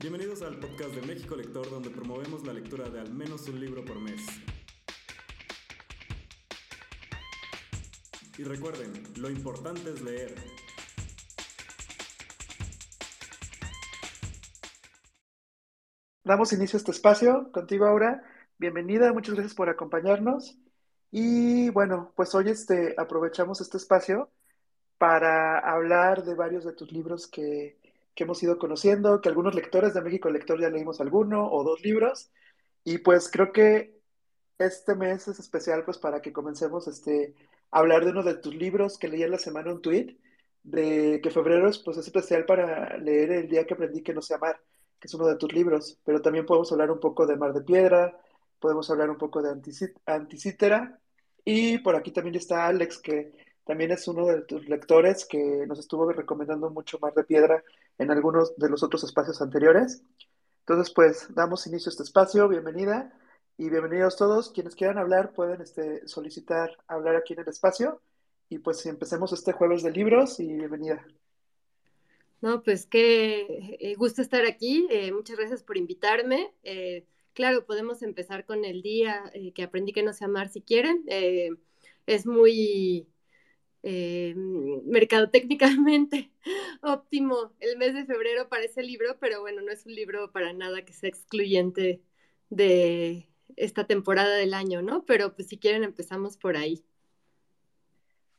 Bienvenidos al podcast de México Lector, donde promovemos la lectura de al menos un libro por mes. Y recuerden, lo importante es leer. Damos inicio a este espacio contigo, Aura. Bienvenida, muchas gracias por acompañarnos. Y bueno, pues hoy este, aprovechamos este espacio para hablar de varios de tus libros que, que hemos ido conociendo, que algunos lectores de México Lector ya leímos alguno o dos libros. Y pues creo que este mes es especial pues para que comencemos este, a hablar de uno de tus libros que leí en la semana un tweet de que febrero es, pues, es especial para leer El día que aprendí que no sé amar, que es uno de tus libros, pero también podemos hablar un poco de Mar de Piedra, podemos hablar un poco de Anticítera, y por aquí también está Alex, que también es uno de tus lectores que nos estuvo recomendando mucho Mar de Piedra en algunos de los otros espacios anteriores. Entonces, pues damos inicio a este espacio, bienvenida y bienvenidos todos. Quienes quieran hablar pueden este, solicitar hablar aquí en el espacio y pues empecemos este jueves de libros y bienvenida. No, pues qué eh, gusto estar aquí. Eh, muchas gracias por invitarme. Eh, claro, podemos empezar con el día que aprendí que no sé amar si quieren. es muy eh, mercadotécnicamente óptimo el mes de febrero para ese libro, pero bueno, no es un libro para nada que sea excluyente de esta temporada del año, ¿no? Pero pues si quieren empezamos por ahí.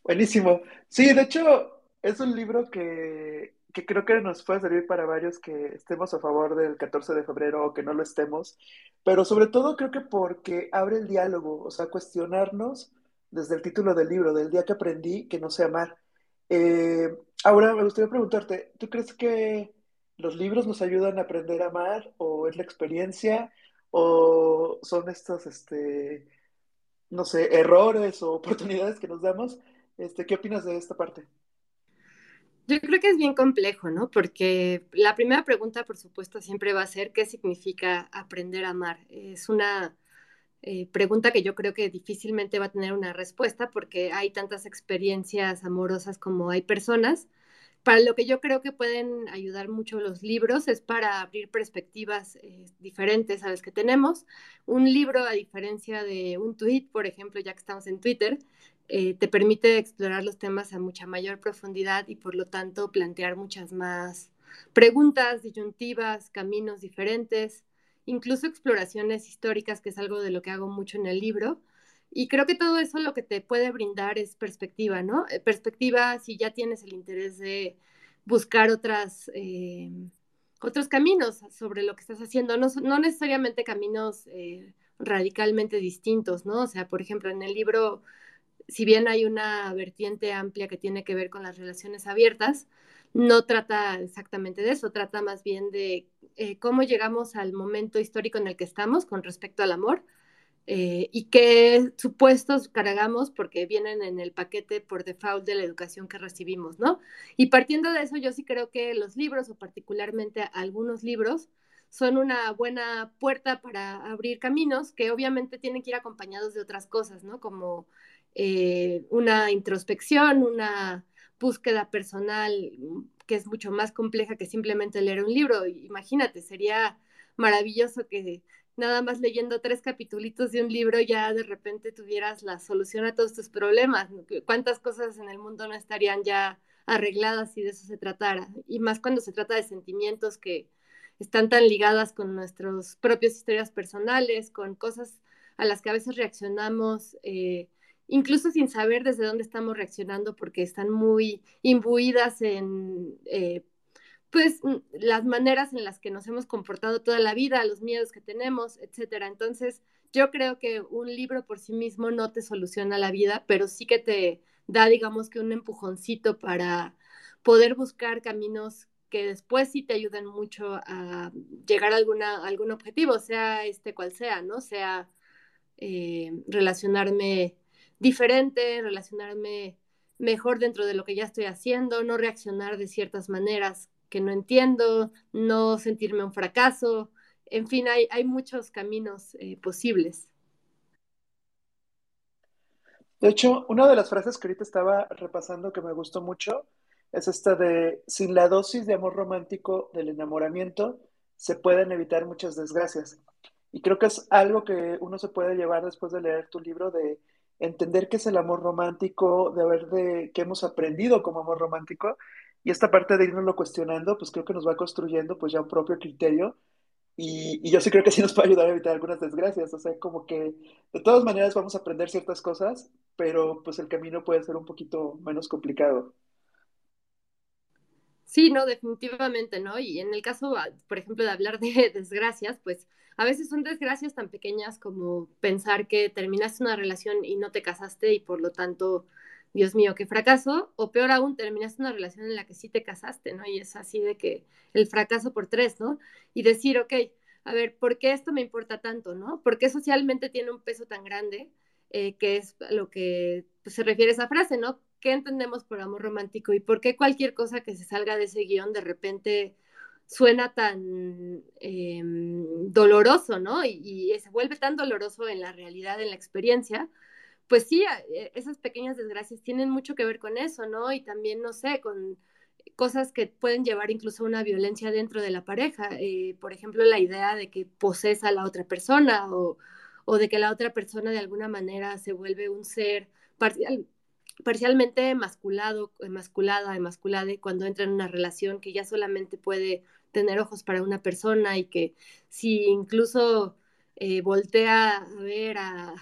Buenísimo. Sí, de hecho es un libro que, que creo que nos puede servir para varios que estemos a favor del 14 de febrero o que no lo estemos, pero sobre todo creo que porque abre el diálogo, o sea, cuestionarnos desde el título del libro, del día que aprendí que no sé amar. Eh, ahora me gustaría preguntarte, ¿tú crees que los libros nos ayudan a aprender a amar o es la experiencia o son estos, este, no sé, errores o oportunidades que nos damos? Este, ¿Qué opinas de esta parte? Yo creo que es bien complejo, ¿no? Porque la primera pregunta, por supuesto, siempre va a ser ¿qué significa aprender a amar? Es una eh, pregunta que yo creo que difícilmente va a tener una respuesta porque hay tantas experiencias amorosas como hay personas. Para lo que yo creo que pueden ayudar mucho los libros es para abrir perspectivas eh, diferentes a las que tenemos. Un libro, a diferencia de un tweet, por ejemplo, ya que estamos en Twitter, eh, te permite explorar los temas a mucha mayor profundidad y por lo tanto plantear muchas más preguntas, disyuntivas, caminos diferentes incluso exploraciones históricas, que es algo de lo que hago mucho en el libro. Y creo que todo eso lo que te puede brindar es perspectiva, ¿no? Eh, perspectiva si ya tienes el interés de buscar otras, eh, otros caminos sobre lo que estás haciendo, no, no necesariamente caminos eh, radicalmente distintos, ¿no? O sea, por ejemplo, en el libro, si bien hay una vertiente amplia que tiene que ver con las relaciones abiertas, no trata exactamente de eso, trata más bien de eh, cómo llegamos al momento histórico en el que estamos con respecto al amor eh, y qué supuestos cargamos porque vienen en el paquete por default de la educación que recibimos, ¿no? Y partiendo de eso, yo sí creo que los libros, o particularmente algunos libros, son una buena puerta para abrir caminos que obviamente tienen que ir acompañados de otras cosas, ¿no? Como eh, una introspección, una búsqueda personal mm, que es mucho más compleja que simplemente leer un libro. Imagínate, sería maravilloso que nada más leyendo tres capitulitos de un libro ya de repente tuvieras la solución a todos tus problemas. ¿Cuántas cosas en el mundo no estarían ya arregladas si de eso se tratara? Y más cuando se trata de sentimientos que están tan ligadas con nuestras propias historias personales, con cosas a las que a veces reaccionamos. Eh, incluso sin saber desde dónde estamos reaccionando, porque están muy imbuidas en, eh, pues, las maneras en las que nos hemos comportado toda la vida, los miedos que tenemos, etcétera. Entonces, yo creo que un libro por sí mismo no te soluciona la vida, pero sí que te da, digamos que un empujoncito para poder buscar caminos que después sí te ayuden mucho a llegar a alguna, algún objetivo, sea este cual sea, ¿no? Sea eh, relacionarme diferente, relacionarme mejor dentro de lo que ya estoy haciendo, no reaccionar de ciertas maneras que no entiendo, no sentirme un fracaso. En fin, hay, hay muchos caminos eh, posibles. De hecho, una de las frases que ahorita estaba repasando que me gustó mucho es esta de, sin la dosis de amor romántico del enamoramiento, se pueden evitar muchas desgracias. Y creo que es algo que uno se puede llevar después de leer tu libro, de entender qué es el amor romántico, de ver de qué hemos aprendido como amor romántico. Y esta parte de irnoslo cuestionando, pues creo que nos va construyendo pues ya un propio criterio. Y, y, yo sí creo que sí nos puede ayudar a evitar algunas desgracias. O sea, como que de todas maneras vamos a aprender ciertas cosas, pero pues el camino puede ser un poquito menos complicado. Sí, no, definitivamente, ¿no? Y en el caso, ah, por ejemplo, de hablar de desgracias, pues a veces son desgracias tan pequeñas como pensar que terminaste una relación y no te casaste y por lo tanto, Dios mío, qué fracaso, o peor aún, terminaste una relación en la que sí te casaste, ¿no? Y es así de que el fracaso por tres, ¿no? Y decir, ok, a ver, ¿por qué esto me importa tanto, ¿no? ¿Por qué socialmente tiene un peso tan grande? Eh, que es a lo que pues, se refiere esa frase, ¿no? ¿Qué entendemos por amor romántico y por qué cualquier cosa que se salga de ese guion de repente suena tan em, doloroso, ¿no? Y, se vuelve tan doloroso en la realidad, en la experiencia. Pues sí, e, esas pequeñas desgracias tienen mucho que ver con eso, ¿no? Y también, no sé, con cosas que pueden llevar incluso a una violencia dentro de la pareja. Eh, por ejemplo, la idea de que poses a la otra persona o, o, de que la otra persona de alguna manera se vuelve un ser parcial, parcialmente emasculado, emasculada, emasculada, cuando entra en una relación que ya solamente puede tener ojos para una persona y que si incluso eh, voltea a ver a,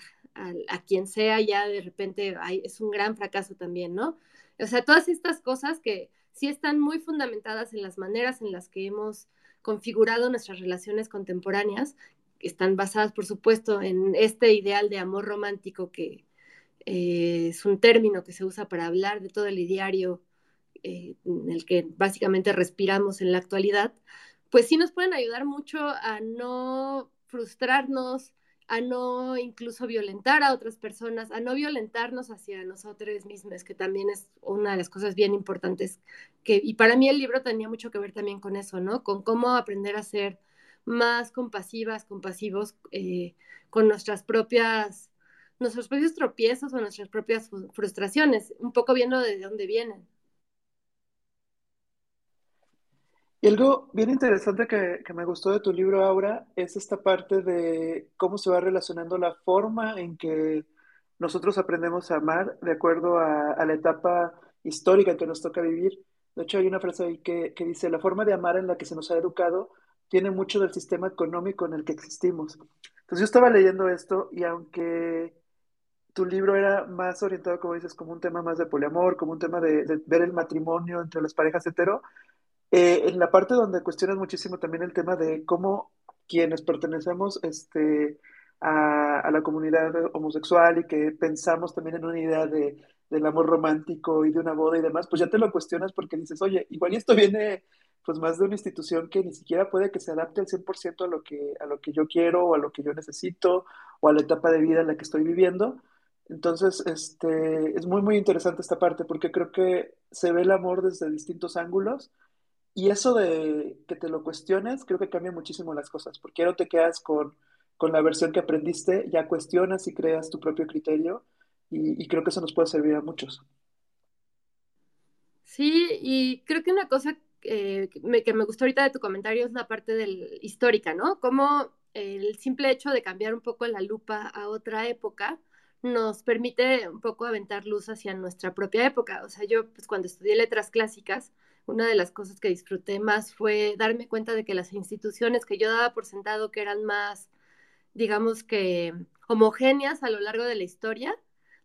quien sea, ya de repente es un gran fracaso también, ¿no? O sea, todas estas cosas que sí están muy fundamentadas en las maneras en las que hemos configurado nuestras relaciones contemporáneas, que están basadas, por supuesto, en este ideal de amor romántico que, eh, es un término que se usa para hablar de todo el ideario eh, en el que básicamente respiramos en la actualidad, pues sí nos pueden ayudar mucho a no frustrarnos, a no incluso violentar a otras personas, a no violentarnos hacia nosotros mismos, que también es una de las cosas bien importantes. Que, y para mí el libro tenía mucho que ver también con eso, ¿no? Con cómo aprender a ser más compasivas, compasivos eh, con nuestras propias nuestros propios tropiezos o nuestras propias frustraciones, un poco viendo de dónde vienen. Y algo bien interesante que, me gustó de tu libro, Aura, es esta parte de cómo se va relacionando la forma en que nosotros aprendemos a amar de acuerdo a, la etapa histórica que nos toca vivir. De hecho, hay una frase ahí que, que dice, la forma de amar en la que se nos ha educado tiene mucho del sistema económico en el que existimos. Entonces yo estaba leyendo esto y aunque tu libro era más orientado, como dices, como un tema más de poliamor, como un tema de, ver el matrimonio entre las parejas hetero. Eh, en la parte donde cuestionas muchísimo también el tema de cómo quienes pertenecemos este, a, a, la comunidad homosexual y que pensamos también en una idea de, del amor romántico y de una boda y demás, pues ya te lo cuestionas porque dices, oye, igual esto viene pues más de una institución que ni siquiera puede que se adapte al 100% a lo que, a lo que yo quiero o a lo que yo necesito o a la etapa de vida en la que estoy viviendo. Entonces, este, es muy, muy interesante esta parte porque creo que se ve el amor desde distintos ángulos y eso de que te lo cuestiones, creo que cambia muchísimo las cosas, porque no te quedas con, con la versión que aprendiste, ya cuestionas y creas tu propio criterio y, creo que eso nos puede servir a muchos. Sí, y creo que una cosa eh, que, me, gustó ahorita de tu comentario es la parte del histórica, ¿no? Como el simple hecho de cambiar un poco la lupa a otra época nos permite un poco aventar luz hacia nuestra propia época. O sea, yo pues cuando estudié letras clásicas, una de las cosas que disfruté más fue darme cuenta de que las instituciones que yo daba por sentado que eran más, digamos que homogéneas a lo largo de la historia,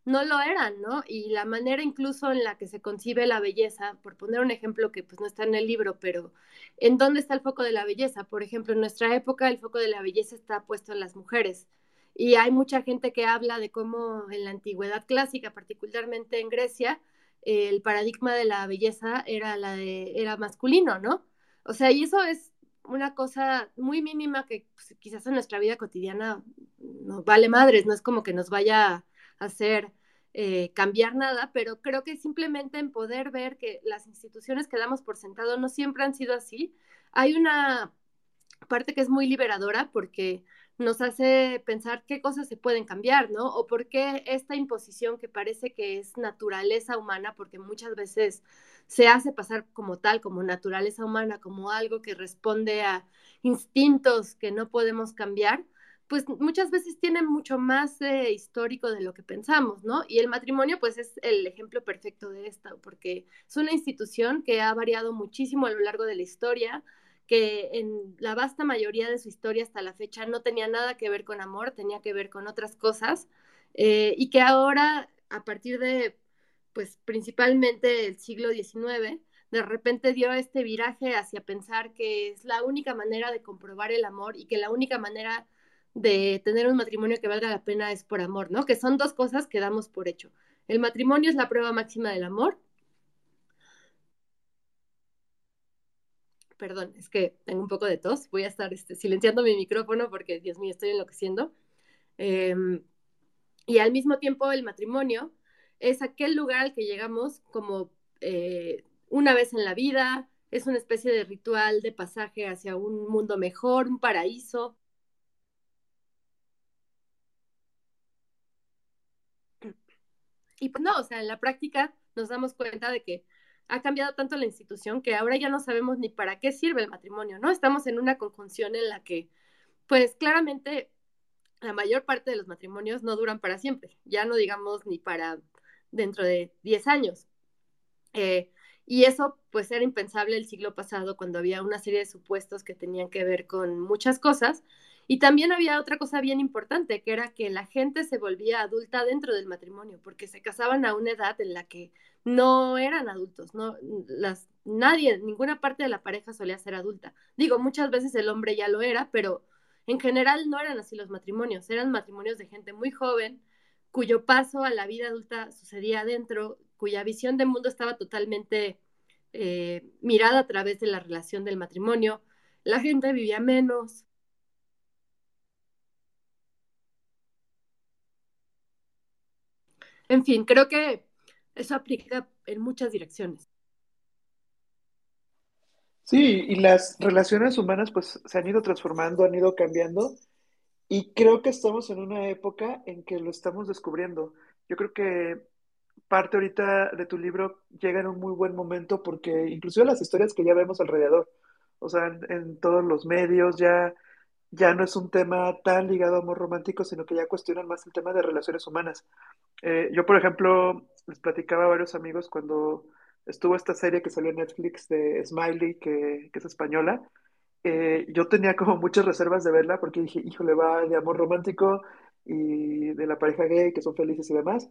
no lo eran, ¿no? Y la manera incluso en la que se concibe la belleza, por poner un ejemplo que pues no está en el libro, pero ¿en dónde está el foco de la belleza? Por ejemplo, en nuestra época el foco de la belleza está puesto en las mujeres y hay mucha gente que habla de cómo en la antigüedad clásica, particularmente en Grecia, el paradigma de la belleza era la de era masculino, ¿no? O sea, y eso es una cosa muy mínima que pues, quizás en nuestra vida cotidiana nos vale madres, no es como que nos vaya a hacer eh, cambiar nada, pero creo que simplemente en poder ver que las instituciones que damos por sentado no siempre han sido así, hay una parte que es muy liberadora porque nos hace pensar qué cosas se pueden cambiar, ¿no? O por qué esta imposición que parece que es naturaleza humana, porque muchas veces se hace pasar como tal, como naturaleza humana, como algo que responde a instintos que no podemos cambiar, pues muchas veces tiene mucho más histórico de lo que pensamos, ¿no? Y el matrimonio, pues es el ejemplo perfecto de esto, porque es una institución que ha variado muchísimo a lo largo de la historia, que en la vasta mayoría de su historia hasta la fecha no tenía nada que ver con amor, tenía que ver con otras cosas, eh, y que ahora, a partir de, pues principalmente el siglo XIX, de repente dio este viraje hacia pensar que es la única manera de comprobar el amor y que la única manera de tener un matrimonio que valga la pena es por amor, ¿no? Que son dos cosas que damos por hecho. El matrimonio es la prueba máxima del amor perdón, es que tengo un poco de tos, voy a estar este, silenciando mi micrófono porque, Dios mío, estoy enloqueciendo. Em, y al mismo tiempo el matrimonio es aquel lugar al que llegamos como eh, una vez en la vida, es una especie de ritual de pasaje hacia un mundo mejor, un paraíso. Y pues no, o sea, en la práctica nos damos cuenta de que ha cambiado tanto la institución que ahora ya no sabemos ni para qué sirve el matrimonio, ¿no? Estamos en una conjunción en la que, pues claramente, la mayor parte de los matrimonios no duran para siempre, ya no digamos ni para dentro de 10 años. Eh, y eso, pues, era impensable el siglo pasado cuando había una serie de supuestos que tenían que ver con muchas cosas y también había otra cosa bien importante, que era que la gente se volvía adulta dentro del matrimonio, porque se casaban a una edad en la que no eran adultos, no las nadie, ninguna parte de la pareja solía ser adulta. Digo, muchas veces el hombre ya lo era, pero en general no eran así los matrimonios, eran matrimonios de gente muy joven, cuyo paso a la vida adulta sucedía adentro, cuya visión del mundo estaba totalmente eh, mirada a través de la relación del matrimonio. La gente vivía menos, En fin, creo que eso aplica en muchas direcciones. Sí, y las relaciones humanas pues se han ido transformando, han ido cambiando y creo que estamos en una época en que lo estamos descubriendo. Yo creo que parte ahorita de tu libro llega en un muy buen momento porque inclusive las historias que ya vemos alrededor, o sea, en, en todos los medios ya ya no es un tema tan ligado a amor romántico, sino que ya cuestionan más el tema de relaciones humanas. Eh, yo, por ejemplo, les platicaba a varios amigos cuando estuvo esta serie que salió en Netflix de Smiley, que, que es española. Eh, yo tenía como muchas reservas de verla porque dije, híjole, va de amor romántico y de la pareja gay, que son felices y demás.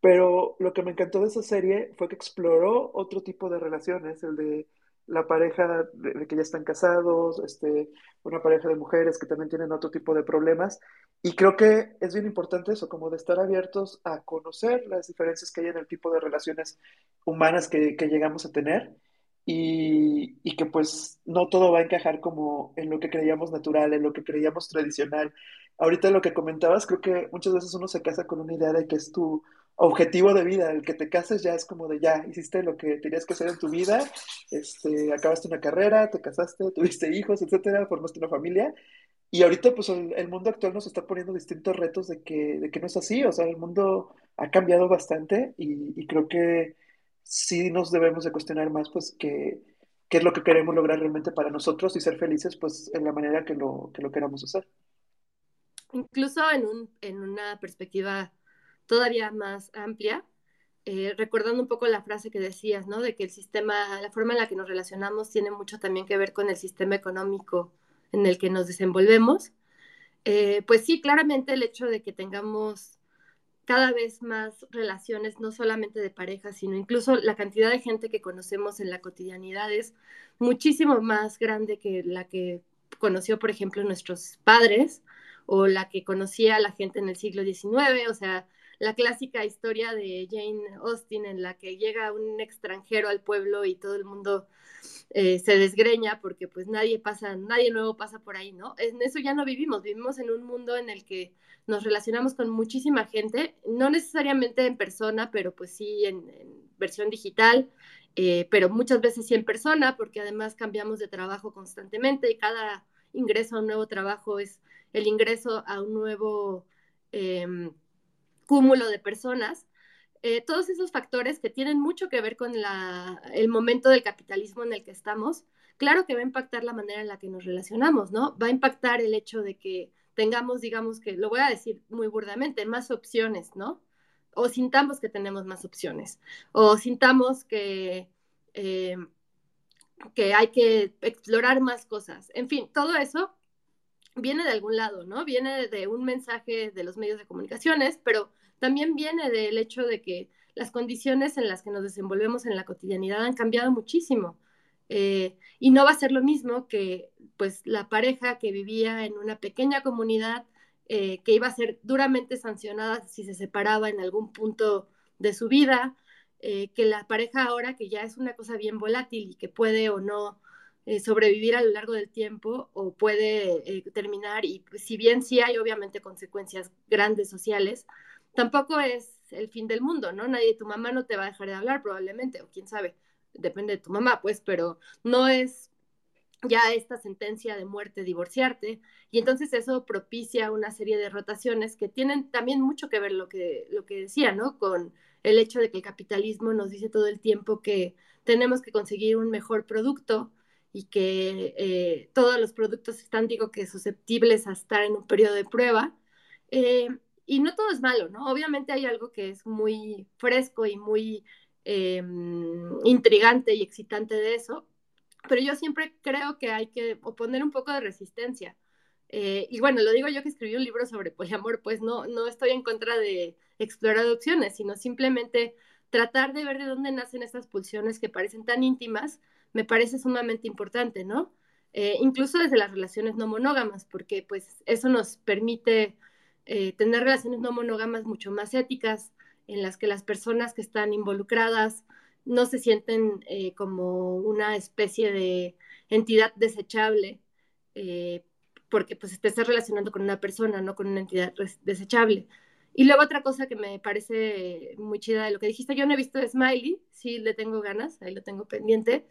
Pero lo que me encantó de esa serie fue que exploró otro tipo de relaciones, el de la pareja de, que ya están casados, este, una pareja de mujeres que también tienen otro tipo de problemas. Y creo que es bien importante eso, como de estar abiertos a conocer las diferencias que hay en el tipo de relaciones humanas que, que llegamos a tener y, y, que pues no todo va a encajar como en lo que creíamos natural, en lo que creíamos tradicional. Ahorita lo que comentabas, creo que muchas veces uno se casa con una idea de que es tu objetivo de vida, el que te cases ya es como de ya, hiciste lo que tenías que hacer en tu vida, este, acabaste una carrera, te casaste, tuviste hijos, etcétera, formaste una familia. Y ahorita, pues, el, mundo actual nos está poniendo distintos retos de que, de que no es así. O sea, el mundo ha cambiado bastante y, creo que sí nos debemos de cuestionar más, pues, qué es lo que queremos lograr realmente para nosotros y ser felices, pues, en la manera que lo, que lo queramos hacer. Incluso en, un, en una perspectiva todavía más amplia, eh, recordando un poco la frase que decías, ¿no? De que el sistema, la forma en la que nos relacionamos tiene mucho también que ver con el sistema económico en el que nos desenvolvemos. Eh, pues sí, claramente el hecho de que tengamos cada vez más relaciones, no solamente de pareja, sino incluso la cantidad de gente que conocemos en la cotidianidad es muchísimo más grande que la que conoció, por ejemplo, nuestros padres o la que conocía la gente en el siglo XIX. O sea, la clásica historia de Jane Austen en la que llega un extranjero al pueblo y todo el mundo eh, se desgreña porque pues nadie pasa, nadie nuevo pasa por ahí, ¿no? En eso ya no vivimos, vivimos en un mundo en el que nos relacionamos con muchísima gente, no necesariamente en persona, pero pues sí en, versión digital, eh, pero muchas veces sí en persona, porque además cambiamos de trabajo constantemente y cada ingreso a un nuevo trabajo es el ingreso a un nuevo em, cúmulo de personas. Eh, todos esos factores que tienen mucho que ver con el momento del capitalismo en el que estamos, claro que va a impactar la manera en la que nos relacionamos, ¿no? Va a impactar el hecho de que tengamos, digamos que, lo voy a decir muy burdamente, más opciones, ¿no? O sintamos que tenemos más opciones, o sintamos que, eh, que hay que explorar más cosas. En fin, todo eso viene de algún lado, ¿no? Viene de un mensaje de los medios de comunicaciones, pero también viene del hecho de que las condiciones en las que nos desenvolvemos en la cotidianidad han cambiado muchísimo. Eh, y no va a ser lo mismo que pues la pareja que vivía en una pequeña comunidad eh, que iba a ser duramente sancionada si se separaba en algún punto de su vida, eh, que la pareja ahora que ya es una cosa bien volátil y que puede o no sobrevivir a lo largo del tiempo o puede terminar y pues, si bien sí hay obviamente consecuencias grandes sociales, tampoco es el fin del mundo, ¿no? Nadie, tu mamá no te va a dejar de hablar probablemente o quién sabe depende de tu mamá, pues, pero no es ya esta sentencia de muerte divorciarte y entonces eso propicia una serie de rotaciones que tienen también mucho que ver lo que lo que decía, ¿no? Con el hecho de que el capitalismo nos dice todo el tiempo que tenemos que conseguir un mejor producto y que eh, todos los productos están, digo, que susceptibles a estar en un periodo de prueba. Eh, y no todo es malo, ¿no? Obviamente hay algo que es muy fresco y muy Em, intrigante y excitante de eso, pero yo siempre creo que hay que oponer un poco de resistencia. Eh, y bueno, lo digo yo que escribí un libro sobre poliamor, pues no, no estoy en contra de explorar opciones, sino simplemente tratar de ver de dónde nacen estas pulsiones que parecen tan íntimas, me parece sumamente importante, ¿no? Eh, incluso desde las relaciones no monógamas, porque pues eso nos permite eh, tener relaciones no monógamas mucho más éticas, en las que las personas que están involucradas no se sienten eh, como una especie de entidad desechable, eh, porque pues te estás relacionando con una persona, no con una entidad desechable. Y luego otra cosa que me parece muy chida de lo que dijiste, yo no he visto Smiley, sí le tengo ganas, ahí lo tengo pendiente,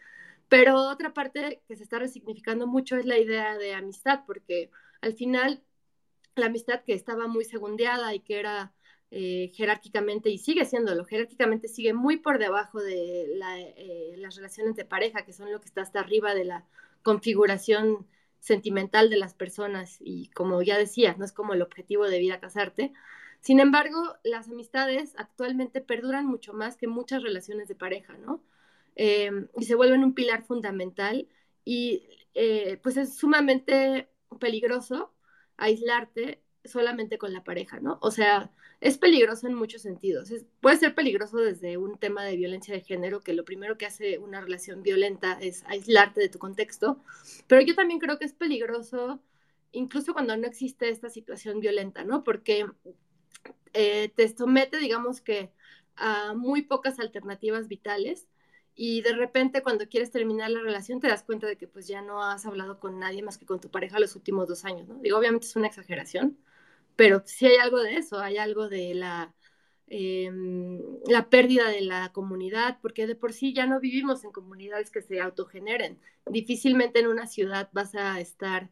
pero otra parte que se está resignificando mucho es la idea de amistad, porque al final la amistad que estaba muy segundeada y que era eh, jerárquicamente, y sigue siéndolo, jerárquicamente sigue muy por debajo de eh, las relaciones de pareja, que son lo que está hasta arriba de la configuración sentimental de las personas, y como ya decías, no es como el objetivo de vida casarte. Sin embargo, las amistades actualmente perduran mucho más que muchas relaciones de pareja, ¿no? Em, y se vuelven un pilar fundamental y eh, pues es sumamente peligroso aislarte solamente con la pareja, ¿no? O sea, es peligroso en muchos sentidos. puede ser peligroso desde un tema de violencia de género, que lo primero que hace una relación violenta es aislarte de tu contexto, pero yo también creo que es peligroso incluso cuando no existe esta situación violenta, ¿no? Porque eh, te somete, digamos que, a muy pocas alternativas vitales y de repente cuando quieres terminar la relación te das cuenta de que pues ya no has hablado con nadie más que con tu pareja los últimos dos años, ¿no? Digo, obviamente es una exageración, pero sí hay algo de eso, hay algo de la, em, la pérdida de la comunidad, porque de por sí ya no vivimos en comunidades que se autogeneren. Difícilmente en una ciudad vas a estar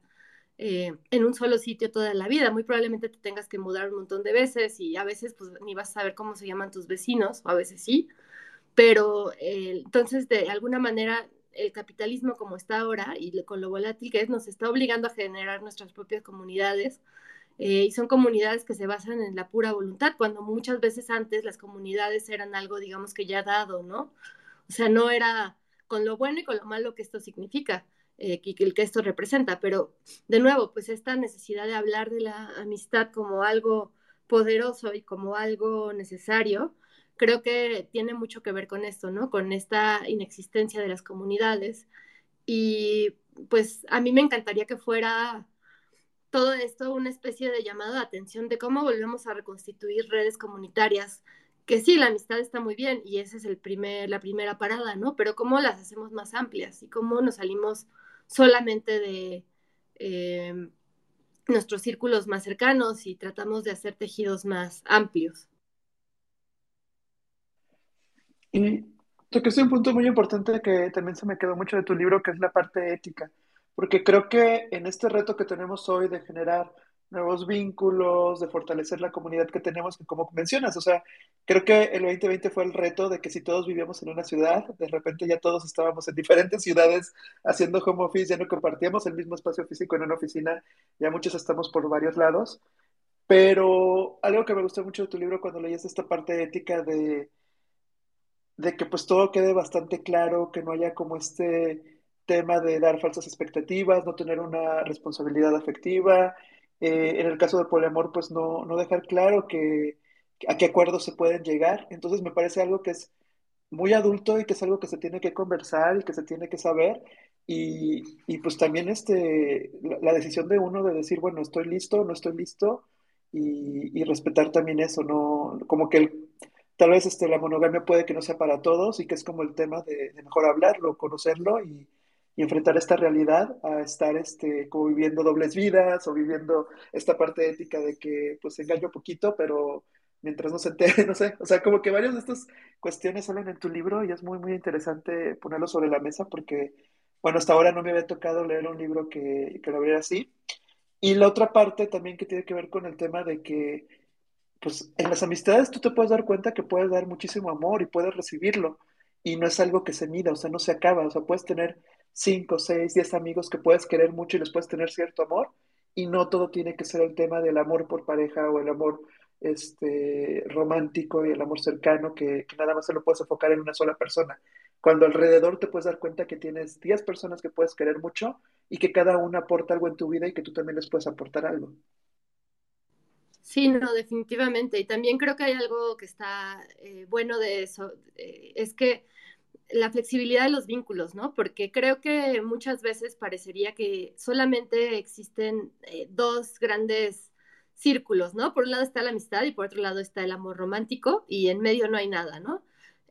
eh, en un solo sitio toda la vida. Muy probablemente te tengas que mudar un montón de veces y a veces pues ni vas a saber cómo se llaman tus vecinos, o a veces sí. Pero eh, entonces de alguna manera el capitalismo como está ahora y con lo volátil que es, nos está obligando a generar nuestras propias comunidades eh, y son comunidades que se basan en la pura voluntad, cuando muchas veces antes las comunidades eran algo, digamos que ya dado, ¿no? O sea, no era con lo bueno y con lo malo que esto significa, eh, que, que esto representa, pero de nuevo, pues esta necesidad de hablar de la amistad como algo poderoso y como algo necesario, creo que tiene mucho que ver con esto, ¿no? Con esta inexistencia de las comunidades. Y pues a mí me encantaría que fuera todo esto una especie de llamado de atención de cómo volvemos a reconstituir redes comunitarias, que sí, la amistad está muy bien y esa es el primer, la primera parada, ¿no? Pero cómo las hacemos más amplias y cómo nos salimos solamente de eh, nuestros círculos más cercanos y tratamos de hacer tejidos más amplios. Y es un punto muy importante que también se me quedó mucho de tu libro, que es la parte ética porque creo que en este reto que tenemos hoy de generar nuevos vínculos, de fortalecer la comunidad que tenemos, como mencionas, o sea, creo que el 2020 fue el reto de que si todos vivíamos en una ciudad, de repente ya todos estábamos en diferentes ciudades haciendo home office, ya no compartíamos el mismo espacio físico en una oficina, ya muchos estamos por varios lados, pero algo que me gustó mucho de tu libro cuando leías esta parte ética de, de que pues todo quede bastante claro, que no haya como este tema de dar falsas expectativas, no tener una responsabilidad afectiva, eh, en el caso del poliamor, pues no, no dejar claro que, a qué acuerdos se pueden llegar. Entonces me parece algo que es muy adulto y que es algo que se tiene que conversar y que se tiene que saber. Y, y pues también este, la, decisión de uno de decir, bueno, estoy listo, no estoy listo, y, y respetar también eso, ¿no? Como que el, tal vez este, la monogamia puede que no sea para todos y que es como el tema de, de mejor hablarlo, conocerlo y, y enfrentar esta realidad a estar este, como viviendo dobles vidas o viviendo esta parte ética de que pues engaño poquito, pero mientras no se entere, no sé, o sea, como que varias de estas cuestiones salen en tu libro y es muy, muy interesante ponerlo sobre la mesa porque, bueno, hasta ahora no me había tocado leer un libro que, que lo abriera así. Y la otra parte también que tiene que ver con el tema de que, pues en las amistades tú te puedes dar cuenta que puedes dar muchísimo amor y puedes recibirlo y no es algo que se mida, o sea, no se acaba, o sea, puedes tener cinco, seis, diez amigos que puedes querer mucho y les puedes tener cierto amor, y no todo tiene que ser el tema del amor por pareja o el amor este, romántico y el amor cercano, que, nada más se lo puedes enfocar en una sola persona. Cuando alrededor te puedes dar cuenta que tienes diez personas que puedes querer mucho y que cada una aporta algo en tu vida y que tú también les puedes aportar algo. Sí, no, definitivamente. Y también creo que hay algo que está eh, bueno de eso. Eh, es que la flexibilidad de los vínculos, ¿no? Porque creo que muchas veces parecería que solamente existen eh, dos grandes círculos, ¿no? Por un lado está la amistad y por otro lado está el amor romántico y en medio no hay nada, ¿no?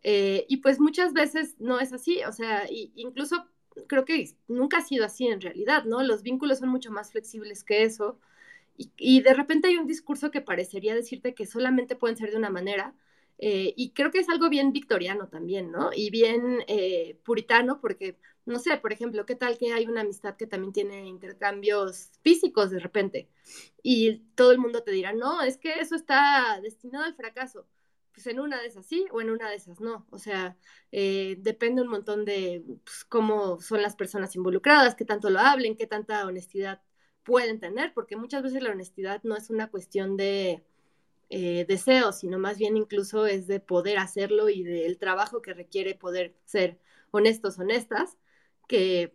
Eh, y pues muchas veces no es así, o sea, incluso creo que nunca ha sido así en realidad, ¿no? Los vínculos son mucho más flexibles que eso y, de repente hay un discurso que parecería decirte que solamente pueden ser de una manera eh, y creo que es algo bien victoriano también, ¿no? Y bien eh, puritano, porque, no sé, por ejemplo, ¿qué tal que hay una amistad que también tiene intercambios físicos de repente? Y todo el mundo te dirá, no, es que eso está destinado al fracaso. Pues en una de esas sí o en una de esas no. O sea, eh, depende un montón de pues, cómo son las personas involucradas, qué tanto lo hablen, qué tanta honestidad pueden tener, porque muchas veces la honestidad no es una cuestión de eh, deseo, sino más bien incluso es de poder hacerlo y del trabajo que requiere poder ser honestos, honestas, que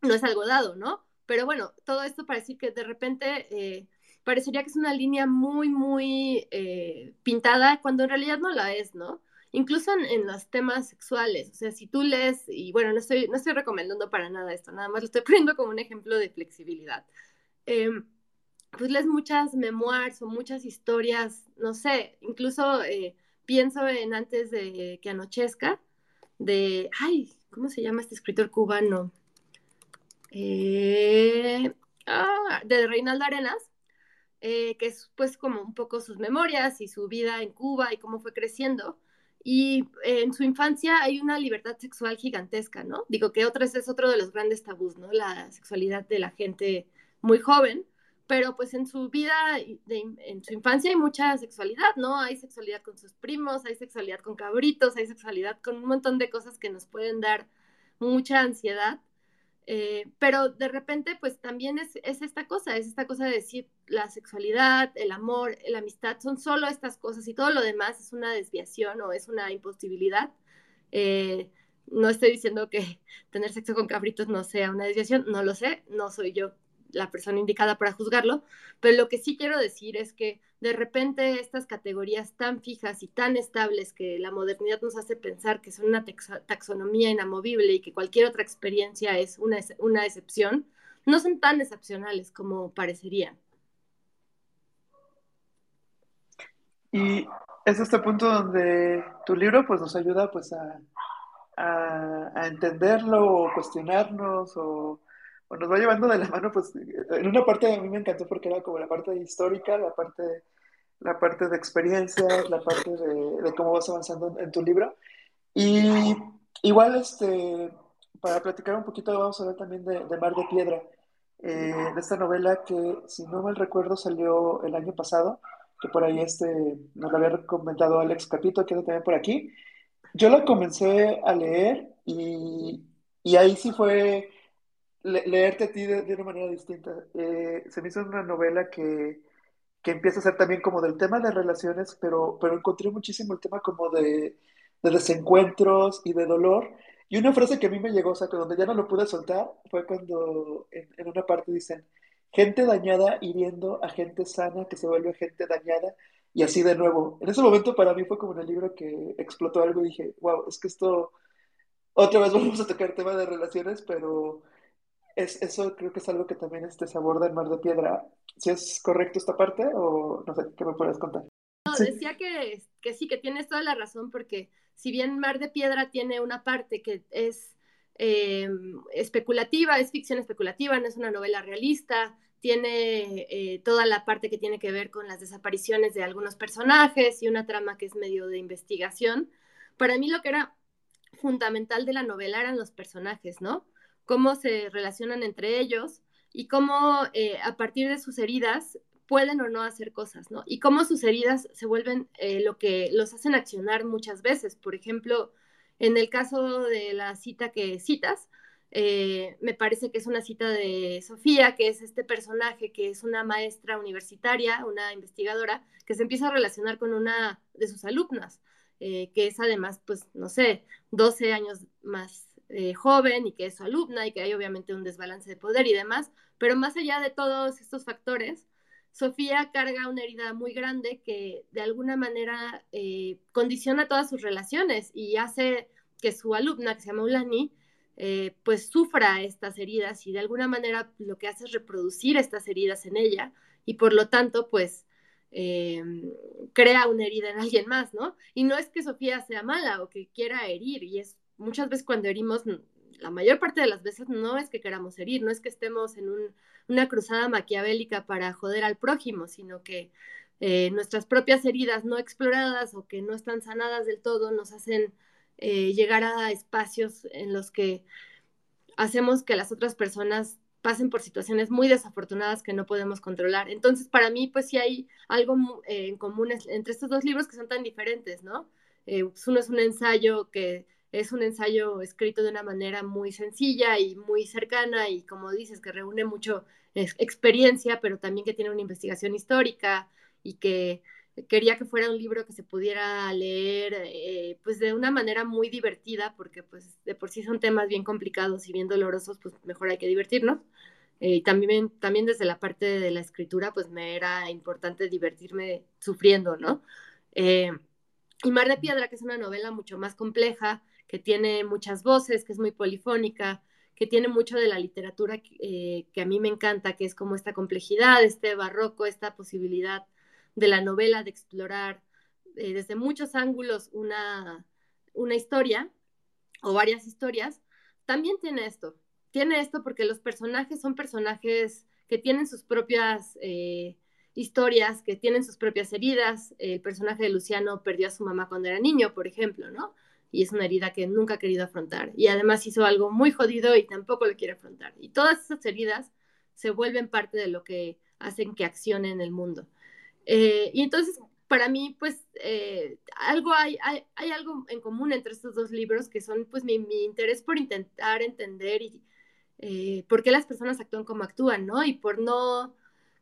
no es algo dado, ¿no? Pero bueno, todo esto para decir que de repente eh, parecería que es una línea muy, muy eh, pintada cuando en realidad no la es, ¿no? Incluso en, los temas sexuales, o sea, si tú lees, y bueno, no estoy, no estoy recomendando para nada esto, nada más lo estoy poniendo como un ejemplo de flexibilidad. Em, pues lees muchas memoirs o muchas historias, no sé, incluso eh, pienso en antes de que anochezca, de, ay, ¿cómo se llama este escritor cubano? Eh, ah, de Reinaldo Arenas, eh, que es pues como un poco sus memorias y su vida en Cuba y cómo fue creciendo. Y en su infancia hay una libertad sexual gigantesca, ¿no? Digo que otra es otro de los grandes tabús, ¿no? La sexualidad de la gente muy joven pero pues en su vida, en su infancia hay mucha sexualidad, ¿no? Hay sexualidad con sus primos, hay sexualidad con cabritos, hay sexualidad con un montón de cosas que nos pueden dar mucha ansiedad. Eh, pero de repente, pues también es, esta cosa, es esta cosa de decir la sexualidad, el amor, la amistad, son solo estas cosas y todo lo demás es una desviación o es una imposibilidad. Eh, no estoy diciendo que tener sexo con cabritos no sea una desviación, no lo sé, no soy yo la persona indicada para juzgarlo, pero lo que sí quiero decir es que de repente estas categorías tan fijas y tan estables que la modernidad nos hace pensar que son una taxonomía inamovible y que cualquier otra experiencia es una, una excepción, no son tan excepcionales como parecerían. Y es este punto donde tu libro pues, nos ayuda pues, a, a, a entenderlo o cuestionarnos o nos va llevando de la mano, pues en una parte a mí me encantó porque era como la parte histórica, la parte, la parte de experiencias, la parte de, cómo vas avanzando en, tu libro. Y igual, este, para platicar un poquito, vamos a hablar también de, Mar de Piedra. eh, de esta novela que, si no mal recuerdo, salió el año pasado, que por ahí este, nos lo había recomendado Alex Capito, que también por aquí. Yo la comencé a leer y, y ahí sí fue leerte a ti de, una manera distinta. Eh, se me hizo una novela que, que, empieza a ser también como del tema de relaciones, pero, pero encontré muchísimo el tema como de, de desencuentros y de dolor. Y una frase que a mí me llegó, o sea, que donde ya no lo pude soltar, fue cuando en, en una parte dicen, gente dañada hiriendo a gente sana que se vuelve gente dañada y así de nuevo. En ese momento para mí fue como en el libro que explotó algo y dije, wow, es que esto, otra vez vamos a tocar tema de relaciones, pero es, eso creo que es algo que también este, se aborda en Mar de Piedra. ¿Si es correcto esta parte o no sé, qué me puedes contar? No, decía que, que sí, que tienes toda la razón porque si bien Mar de Piedra tiene una parte que es eh, especulativa, es ficción especulativa, no es una novela realista, tiene eh, toda la parte que tiene que ver con las desapariciones de algunos personajes y una trama que es medio de investigación. Para mí lo que era fundamental de la novela eran los personajes, ¿no? Cómo se relacionan entre ellos y cómo eh, a partir de sus heridas pueden o no hacer cosas, ¿no? Y cómo sus heridas se vuelven lo que los hacen accionar muchas veces. Por ejemplo, en el caso de la cita que citas, eh, me parece que es una cita de Sofía, que es este personaje que es una maestra universitaria, una investigadora, que se empieza a relacionar con una de sus alumnas, eh, que es además, pues, no sé, 12 años más eh, joven y que es su alumna y que hay obviamente un desbalance de poder y demás, pero más allá de todos estos factores, Sofía carga una herida muy grande que de alguna manera eh, condiciona todas sus relaciones y hace que su alumna, que se llama Ulani, eh, pues sufra estas heridas y de alguna manera lo que hace es reproducir estas heridas en ella y por lo tanto pues crea una herida en alguien más, ¿no? Y no es que Sofía sea mala o que quiera herir y es muchas veces cuando herimos la mayor parte de las veces no es que queramos herir, no es que estemos en una cruzada maquiavélica para joder al prójimo, sino que eh, nuestras propias heridas no exploradas o que no están sanadas del todo nos hacen eh, llegar a espacios en los que hacemos que las otras personas pasen por situaciones muy desafortunadas que no podemos controlar. Entonces, para mí, pues sí hay algo eh, en común entre estos dos libros que son tan diferentes, ¿no? uno es un ensayo que es un ensayo escrito de una manera muy sencilla y muy cercana y como dices, que reúne mucho experiencia, pero también que tiene una investigación histórica y que quería que fuera un libro que se pudiera leer eh, pues de una manera muy divertida, porque pues de por sí son temas bien complicados y bien dolorosos, pues mejor hay que divertirnos. Eh, y también, también desde la parte de la escritura, pues me era importante divertirme sufriendo, ¿no? Eh, y Mar de Piedra, que es una novela mucho más compleja, que tiene muchas voces, que es muy polifónica, que tiene mucho de la literatura que, eh, a mí me encanta, que es como esta complejidad, este barroco, esta posibilidad de la novela de explorar eh, desde muchos ángulos una, una historia o varias historias, también tiene esto. Tiene esto porque los personajes son personajes que tienen sus propias eh, historias, que tienen sus propias heridas. El personaje de Luciano perdió a su mamá cuando era niño, por ejemplo, ¿no? Y es una herida que nunca ha querido afrontar. Y además hizo algo muy jodido y tampoco lo quiere afrontar. Y todas esas heridas se vuelven parte de lo que hacen que accione en el mundo. Eh, y entonces, para mí, pues, eh, algo hay, hay, algo en común entre estos dos libros que son, pues, mi, mi interés por intentar entender y eh, por qué las personas actúan como actúan, ¿no? Y por no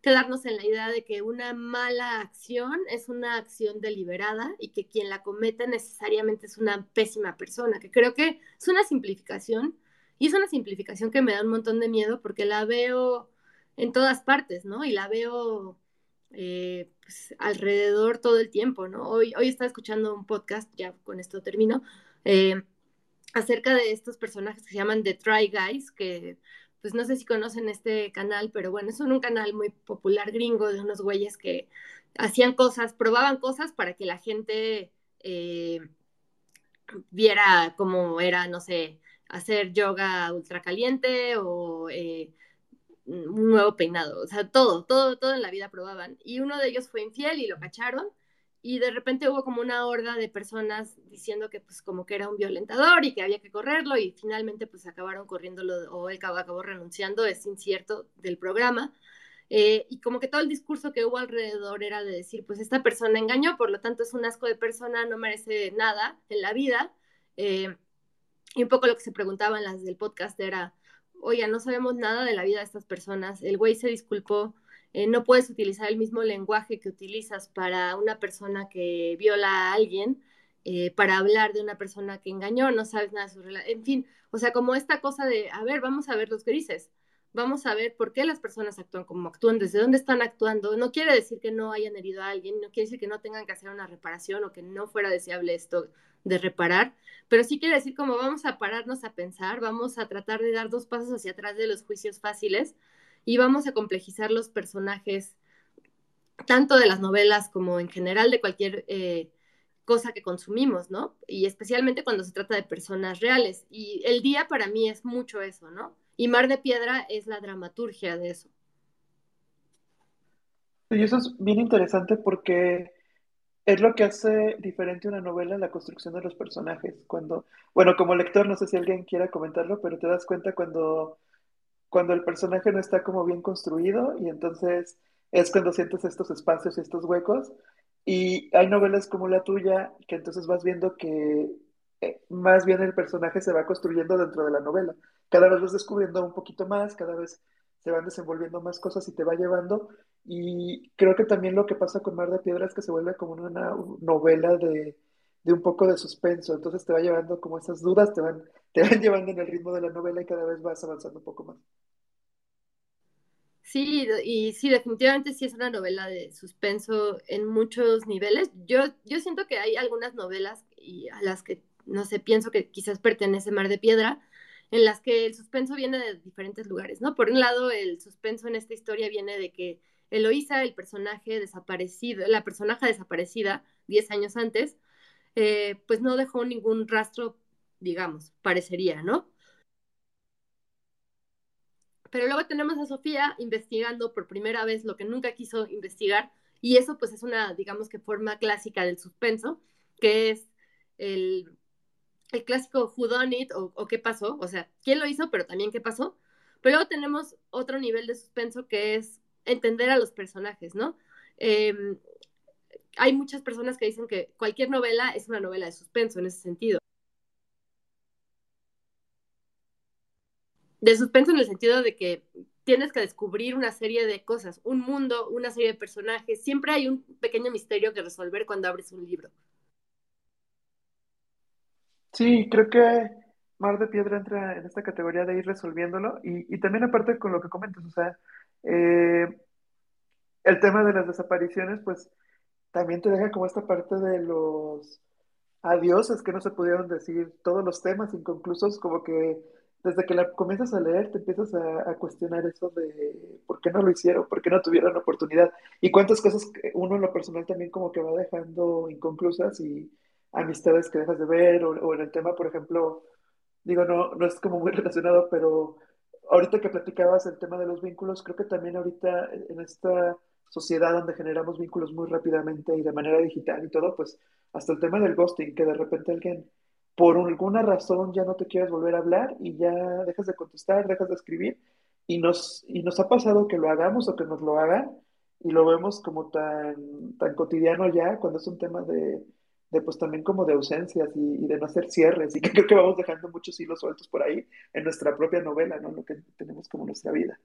quedarnos en la idea de que una mala acción es una acción deliberada y que quien la cometa necesariamente es una pésima persona, que creo que es una simplificación y es una simplificación que me da un montón de miedo porque la veo en todas partes, ¿no? Y la veo eh, pues, alrededor todo el tiempo, ¿no? Hoy, hoy estaba escuchando un podcast, ya con esto termino, eh, acerca de estos personajes que se llaman The Try Guys, que pues no sé si conocen este canal, pero bueno, es un canal muy popular gringo de unos güeyes que hacían cosas, probaban cosas para que la gente eh, viera cómo era, no sé, hacer yoga ultracaliente o eh, un nuevo peinado, o sea, todo, todo, todo en la vida probaban. Y uno de ellos fue infiel y lo cacharon y de repente hubo como una horda de personas diciendo que pues como que era un violentador y que había que correrlo y finalmente pues acabaron corriéndolo o él acabó, renunciando, es incierto, del programa. Eh, y como que todo el discurso que hubo alrededor era de decir, pues esta persona engañó, por lo tanto es un asco de persona, no merece nada en la vida. Eh, y un poco lo que se preguntaban las del podcast era, oye, no sabemos nada de la vida de estas personas, el güey se disculpó, eh, no puedes utilizar el mismo lenguaje que utilizas para una persona que viola a alguien, eh, para hablar de una persona que engañó, no sabes nada de su relación, en fin, o sea, como esta cosa de, a ver, vamos a ver los grises, vamos a ver por qué las personas actúan como actúan, desde dónde están actuando, no quiere decir que no hayan herido a alguien, no quiere decir que no tengan que hacer una reparación o que no fuera deseable esto de reparar, pero sí quiere decir como vamos a pararnos a pensar, vamos a tratar de dar dos pasos hacia atrás de los juicios fáciles y vamos a complejizar los personajes, tanto de las novelas como en general de cualquier eh, cosa que consumimos, ¿no? Y especialmente cuando se trata de personas reales. Y el día para mí es mucho eso, ¿no? Y Mar de Piedra es la dramaturgia de eso. Y eso es bien interesante porque es lo que hace diferente una novela la construcción de los personajes. Cuando, bueno, como lector, no sé si alguien quiera comentarlo, pero te das cuenta cuando cuando el personaje no está como bien construido y entonces es cuando sientes estos espacios y estos huecos. Y hay novelas como la tuya que entonces vas viendo que eh, más bien el personaje se va construyendo dentro de la novela. Cada vez vas descubriendo un poquito más, cada vez se van desenvolviendo más cosas y te va llevando. Y creo que también lo que pasa con Mar de Piedra es que se vuelve como una novela de, de un poco de suspenso. Entonces te va llevando como esas dudas, te van, te van llevando en el ritmo de la novela y cada vez vas avanzando un poco más. Sí, y sí, definitivamente sí es una novela de suspenso en muchos niveles. Yo, yo siento que hay algunas novelas y a las que, no sé, pienso que quizás pertenece Mar de Piedra, en las que el suspenso viene de diferentes lugares, ¿no? Por un lado, el suspenso en esta historia viene de que Eloísa, el personaje desaparecido, la personaje desaparecida 10 años antes, eh, pues no dejó ningún rastro, digamos, parecería, ¿no? Pero luego tenemos a Sofía investigando por primera vez lo que nunca quiso investigar, y eso pues es una, digamos que forma clásica del suspenso, que es el, el clásico who done it o, qué pasó, o sea, quién lo hizo, pero también qué pasó. Pero luego tenemos otro nivel de suspenso que es entender a los personajes, ¿no? Eh, hay muchas personas que dicen que cualquier novela es una novela de suspenso en ese sentido. De suspenso en el sentido de que tienes que descubrir una serie de cosas, un mundo, una serie de personajes. Siempre hay un pequeño misterio que resolver cuando abres un libro. Sí, creo que Mar de Piedra entra en esta categoría de ir resolviéndolo y, también aparte con lo que comentas, o sea, eh, el tema de las desapariciones, pues también te deja como esta parte de los adioses que no se pudieron decir, todos los temas inconclusos, como que desde que la comienzas a leer te empiezas a, cuestionar eso de por qué no lo hicieron, por qué no tuvieron oportunidad y cuántas cosas uno en lo personal también como que va dejando inconclusas y amistades que dejas de ver o, o en el tema, por ejemplo, digo, no, no es como muy relacionado, pero ahorita que platicabas el tema de los vínculos, creo que también ahorita en esta sociedad donde generamos vínculos muy rápidamente y de manera digital y todo, pues hasta el tema del ghosting, que de repente alguien por alguna razón ya no te quieres volver a hablar y ya dejas de contestar, dejas de escribir y nos, y nos ha pasado que lo hagamos o que nos lo hagan y lo vemos como tan, tan cotidiano ya cuando es un tema de, de pues también como de ausencias y, de no hacer cierres y que creo que vamos dejando muchos hilos sueltos por ahí en nuestra propia novela, ¿no? Lo que tenemos como nuestra vida.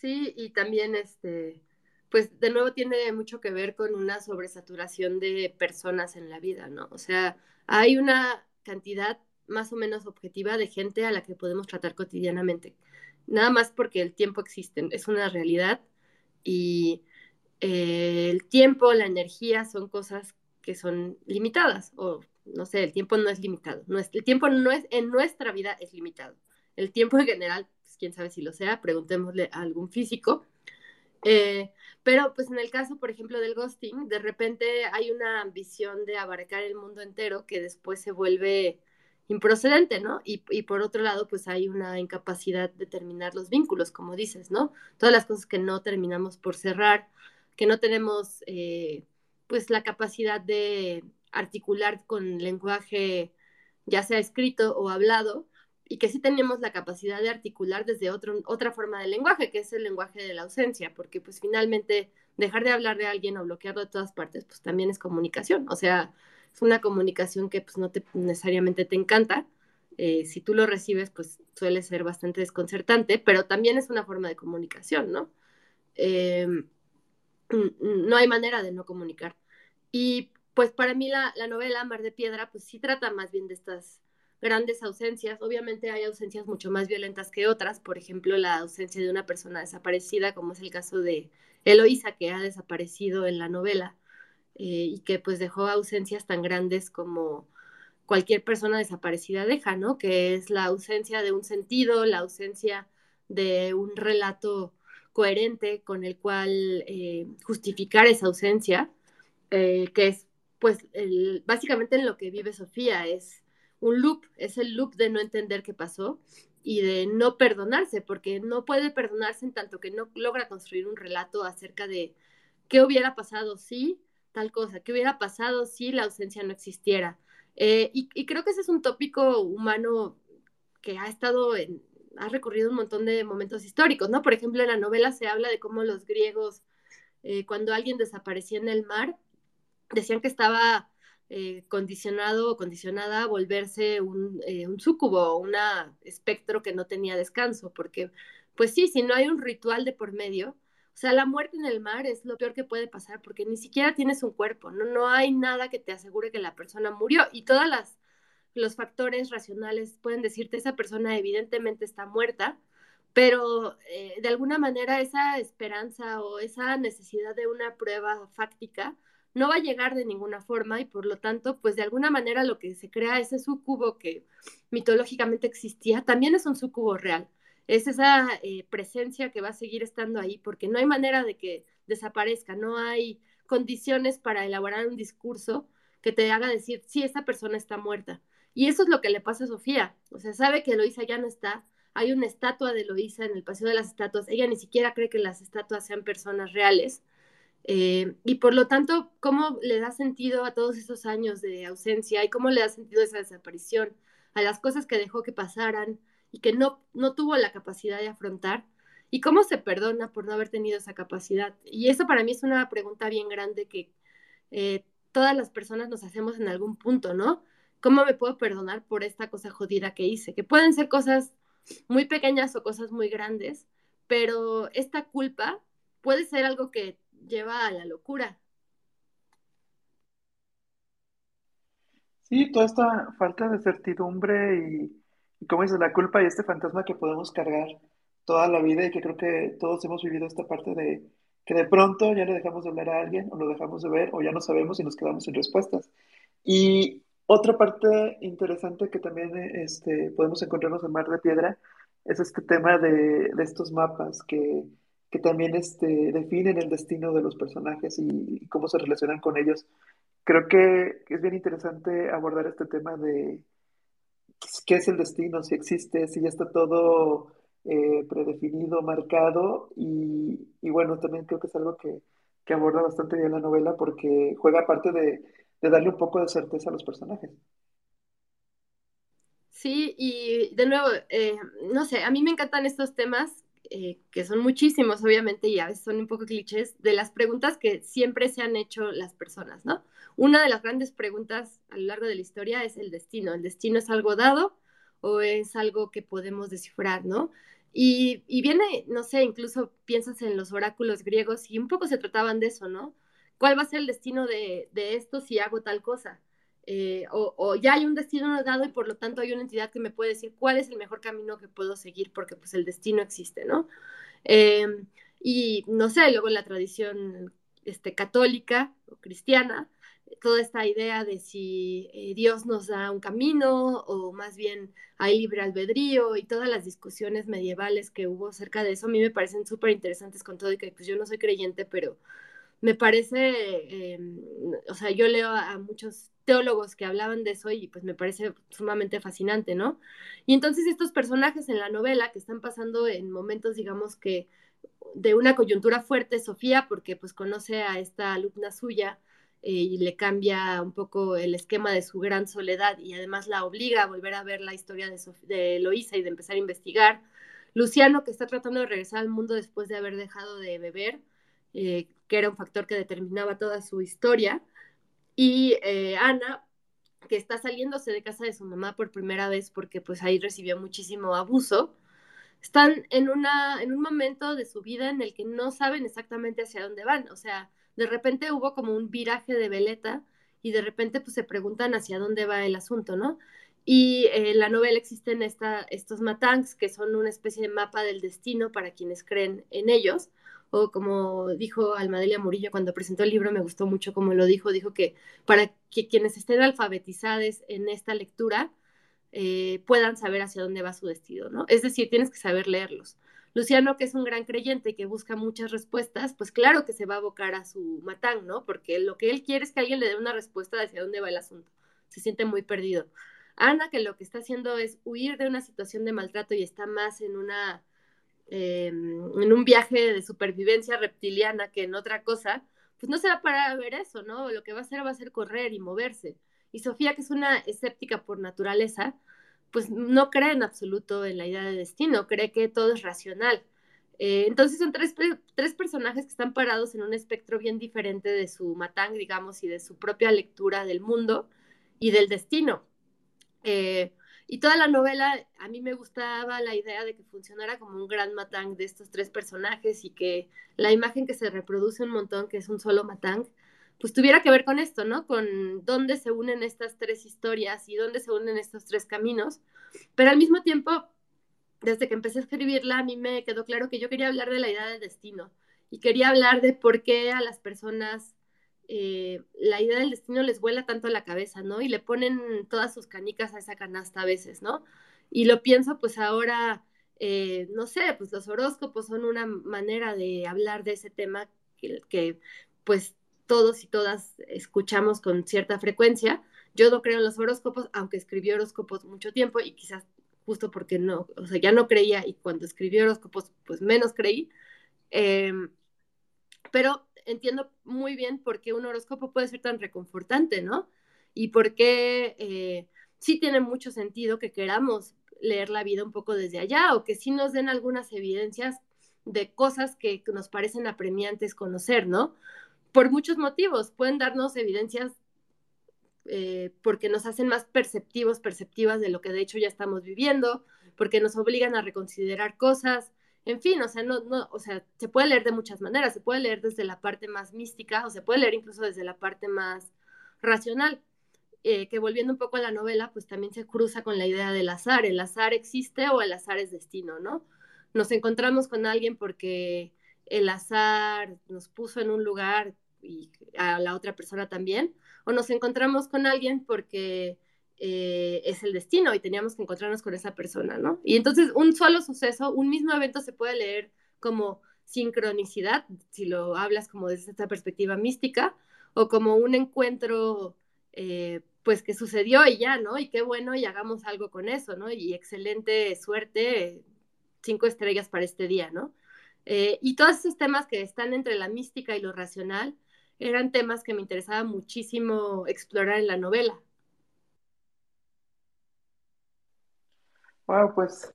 Sí, y también este, pues de nuevo tiene mucho que ver con una sobresaturación de personas en la vida, ¿no? O sea, hay una cantidad más o menos objetiva de gente a la que podemos tratar cotidianamente. Nada más porque el tiempo existe, es una realidad y eh, el tiempo, la energía son cosas que son limitadas o no sé, el tiempo no es limitado. El tiempo no es, en nuestra vida es limitado. El tiempo en general quién sabe si lo sea, preguntémosle a algún físico. Eh, pero pues en el caso, por ejemplo, del ghosting, de repente hay una ambición de abarcar el mundo entero que después se vuelve improcedente, ¿no? Y, y, por otro lado, pues hay una incapacidad de terminar los vínculos, como dices, ¿no? Todas las cosas que no terminamos por cerrar, que no tenemos eh, pues la capacidad de articular con lenguaje ya sea escrito o hablado, y que sí tenemos la capacidad de articular desde otro, otra forma de lenguaje, que es el lenguaje de la ausencia, porque pues finalmente dejar de hablar de alguien o bloquearlo de todas partes, pues también es comunicación, o sea, es una comunicación que pues no te, necesariamente te encanta, eh, si tú lo recibes, pues suele ser bastante desconcertante, pero también es una forma de comunicación, ¿no? Em, no hay manera de no comunicar. Y pues para mí la, la novela Mar de Piedra, pues sí trata más bien de estas grandes ausencias. Obviamente hay ausencias mucho más violentas que otras, por ejemplo, la ausencia de una persona desaparecida, como es el caso de Eloísa, que ha desaparecido en la novela eh, y que pues dejó ausencias tan grandes como cualquier persona desaparecida deja, ¿no? Que es la ausencia de un sentido, la ausencia de un relato coherente con el cual eh, justificar esa ausencia, eh, que es pues básicamente en lo que vive Sofía, es un loop, es el loop de no entender qué pasó y de no perdonarse, porque no puede perdonarse en tanto que no logra construir un relato acerca de qué hubiera pasado si tal cosa, qué hubiera pasado si la ausencia no existiera. Eh, y, creo que ese es un tópico humano que ha estado en, ha recorrido un montón de momentos históricos, ¿no? Por ejemplo, en la novela se habla de cómo los griegos, eh, cuando alguien desaparecía en el mar, decían que estaba eh, condicionado o condicionada a volverse un, eh, un súcubo, un espectro que no tenía descanso, porque pues sí, si no hay un ritual de por medio, o sea, la muerte en el mar es lo peor que puede pasar porque ni siquiera tienes un cuerpo, no, no hay nada que te asegure que la persona murió y todas las los factores racionales pueden decirte esa persona evidentemente está muerta, pero eh, de alguna manera esa esperanza o esa necesidad de una prueba fáctica no va a llegar de ninguna forma y por lo tanto, pues de alguna manera lo que se crea ese sucubo que mitológicamente existía, también es un sucubo real. Es esa eh, presencia que va a seguir estando ahí porque no hay manera de que desaparezca, no hay condiciones para elaborar un discurso que te haga decir, sí, esa persona está muerta. Y eso es lo que le pasa a Sofía. O sea, sabe que Eloisa ya no está. Hay una estatua de Eloisa en el Paseo de las Estatuas. Ella ni siquiera cree que las estatuas sean personas reales. Eh, y por lo tanto, ¿cómo le da sentido a todos esos años de ausencia y cómo le da sentido esa desaparición, a las cosas que dejó que pasaran y que no, no tuvo la capacidad de afrontar? ¿Y cómo se perdona por no haber tenido esa capacidad? Y eso para mí es una pregunta bien grande que eh, todas las personas nos hacemos en algún punto, ¿no? ¿Cómo me puedo perdonar por esta cosa jodida que hice? Que pueden ser cosas muy pequeñas o cosas muy grandes, pero esta culpa puede ser algo que lleva a la locura. Sí, toda esta falta de certidumbre y, y como dices, la culpa y este fantasma que podemos cargar toda la vida y que creo que todos hemos vivido esta parte de que de pronto ya le dejamos de hablar a alguien o lo dejamos de ver o ya no sabemos y nos quedamos sin respuestas. Y otra parte interesante que también este, podemos encontrarnos en Mar de Piedra es este tema de, de estos mapas que que también este, definen el destino de los personajes y, cómo se relacionan con ellos. Creo que es bien interesante abordar este tema de qué es el destino, si existe, si ya está todo eh, predefinido, marcado y, bueno, también creo que es algo que, que, aborda bastante bien la novela porque juega parte de, de darle un poco de certeza a los personajes. Sí, y de nuevo, eh, no sé, a mí me encantan estos temas eh, que son muchísimos, obviamente, y a veces son un poco clichés, de las preguntas que siempre se han hecho las personas, ¿no? Una de las grandes preguntas a lo largo de la historia es el destino. ¿El destino es algo dado o es algo que podemos descifrar, ¿no? Y, y viene, no sé, incluso piensas en los oráculos griegos y un poco se trataban de eso, ¿no? ¿Cuál va a ser el destino de, de esto si hago tal cosa? Eh, o, ya hay un destino dado y por lo tanto hay una entidad que me puede decir cuál es el mejor camino que puedo seguir porque pues el destino existe, ¿no? Em, y no sé, luego en la tradición este, católica o cristiana, toda esta idea de si eh, Dios nos da un camino o más bien hay libre albedrío y todas las discusiones medievales que hubo acerca de eso a mí me parecen súper interesantes con todo y que pues yo no soy creyente, pero me parece, em, o sea, yo leo a muchos teólogos que hablaban de eso y pues me parece sumamente fascinante, ¿no? Y entonces estos personajes en la novela que están pasando en momentos, digamos que de una coyuntura fuerte Sofía, porque pues conoce a esta alumna suya eh, y le cambia un poco el esquema de su gran soledad y además la obliga a volver a ver la historia de, de Eloísa y de empezar a investigar. Luciano, que está tratando de regresar al mundo después de haber dejado de beber, eh, que era un factor que determinaba toda su historia. Y eh, Ana, que está saliéndose de casa de su mamá por primera vez porque pues ahí recibió muchísimo abuso. Están en, una, en un momento de su vida en el que no saben exactamente hacia dónde van. O sea, de repente hubo como un viraje de veleta y de repente pues se preguntan hacia dónde va el asunto, ¿no? Y en eh, la novela existen esta, estos matangs, que son una especie de mapa del destino para quienes creen en ellos. O como dijo Almadelia Murillo cuando presentó el libro, me gustó mucho como lo dijo, dijo que para que quienes estén alfabetizados en esta lectura eh, puedan saber hacia dónde va su destino, ¿no? Es decir, tienes que saber leerlos. Luciano, que es un gran creyente y que busca muchas respuestas, pues claro que se va a abocar a su matán, ¿no? Porque lo que él quiere es que alguien le dé una respuesta de hacia dónde va el asunto. Se siente muy perdido. Ana, que lo que está haciendo es huir de una situación de maltrato y está más en una em, en un viaje de supervivencia reptiliana que en otra cosa, pues no se va a parar a ver eso, ¿no? Lo que va a hacer va a ser correr y moverse. Y Sofía, que es una escéptica por naturaleza, pues no cree en absoluto en la idea de destino, cree que todo es racional. Eh, entonces son tres, tres, personajes que están parados en un espectro bien diferente de su matang, digamos, y de su propia lectura del mundo y del destino. Eh, y toda la novela, a mí me gustaba la idea de que funcionara como un gran matang de estos tres personajes y que la imagen que se reproduce un montón, que es un solo matang, pues tuviera que ver con esto, ¿no? Con dónde se unen estas tres historias y dónde se unen estos tres caminos. Pero al mismo tiempo, desde que empecé a escribirla, a mí me quedó claro que yo quería hablar de la idea del destino y quería hablar de por qué a las personas eh, la idea del destino les vuela tanto a la cabeza, ¿no? Y le ponen todas sus canicas a esa canasta a veces, ¿no? Y lo pienso, pues ahora, eh, no sé, pues los horóscopos son una manera de hablar de ese tema que, pues todos y todas escuchamos con cierta frecuencia. Yo no creo en los horóscopos, aunque escribí horóscopos mucho tiempo y quizás justo porque no, o sea, ya no creía y cuando escribí horóscopos, pues menos creí. Em, pero entiendo muy bien por qué un horóscopo puede ser tan reconfortante, ¿no? Y por qué eh, sí tiene mucho sentido que queramos leer la vida un poco desde allá o que sí nos den algunas evidencias de cosas que nos parecen apremiantes conocer, ¿no? Por muchos motivos, pueden darnos evidencias eh, porque nos hacen más perceptivos, perceptivas de lo que de hecho ya estamos viviendo, porque nos obligan a reconsiderar cosas, en fin, o sea, no, no, o sea, se puede leer de muchas maneras, se puede leer desde la parte más mística o se puede leer incluso desde la parte más racional, eh, que volviendo un poco a la novela, pues también se cruza con la idea del azar, el azar existe o el azar es destino, ¿no? Nos encontramos con alguien porque el azar nos puso en un lugar y a la otra persona también, o nos encontramos con alguien porque eh, es el destino y teníamos que encontrarnos con esa persona, ¿no? Y entonces un solo suceso, un mismo evento se puede leer como sincronicidad, si lo hablas como desde esta perspectiva mística, o como un encuentro, eh, pues que sucedió y ya, ¿no? Y qué bueno y hagamos algo con eso, ¿no? Y excelente suerte, cinco estrellas para este día, ¿no? Eh, y todos esos temas que están entre la mística y lo racional eran temas que me interesaba muchísimo explorar en la novela. Wow, pues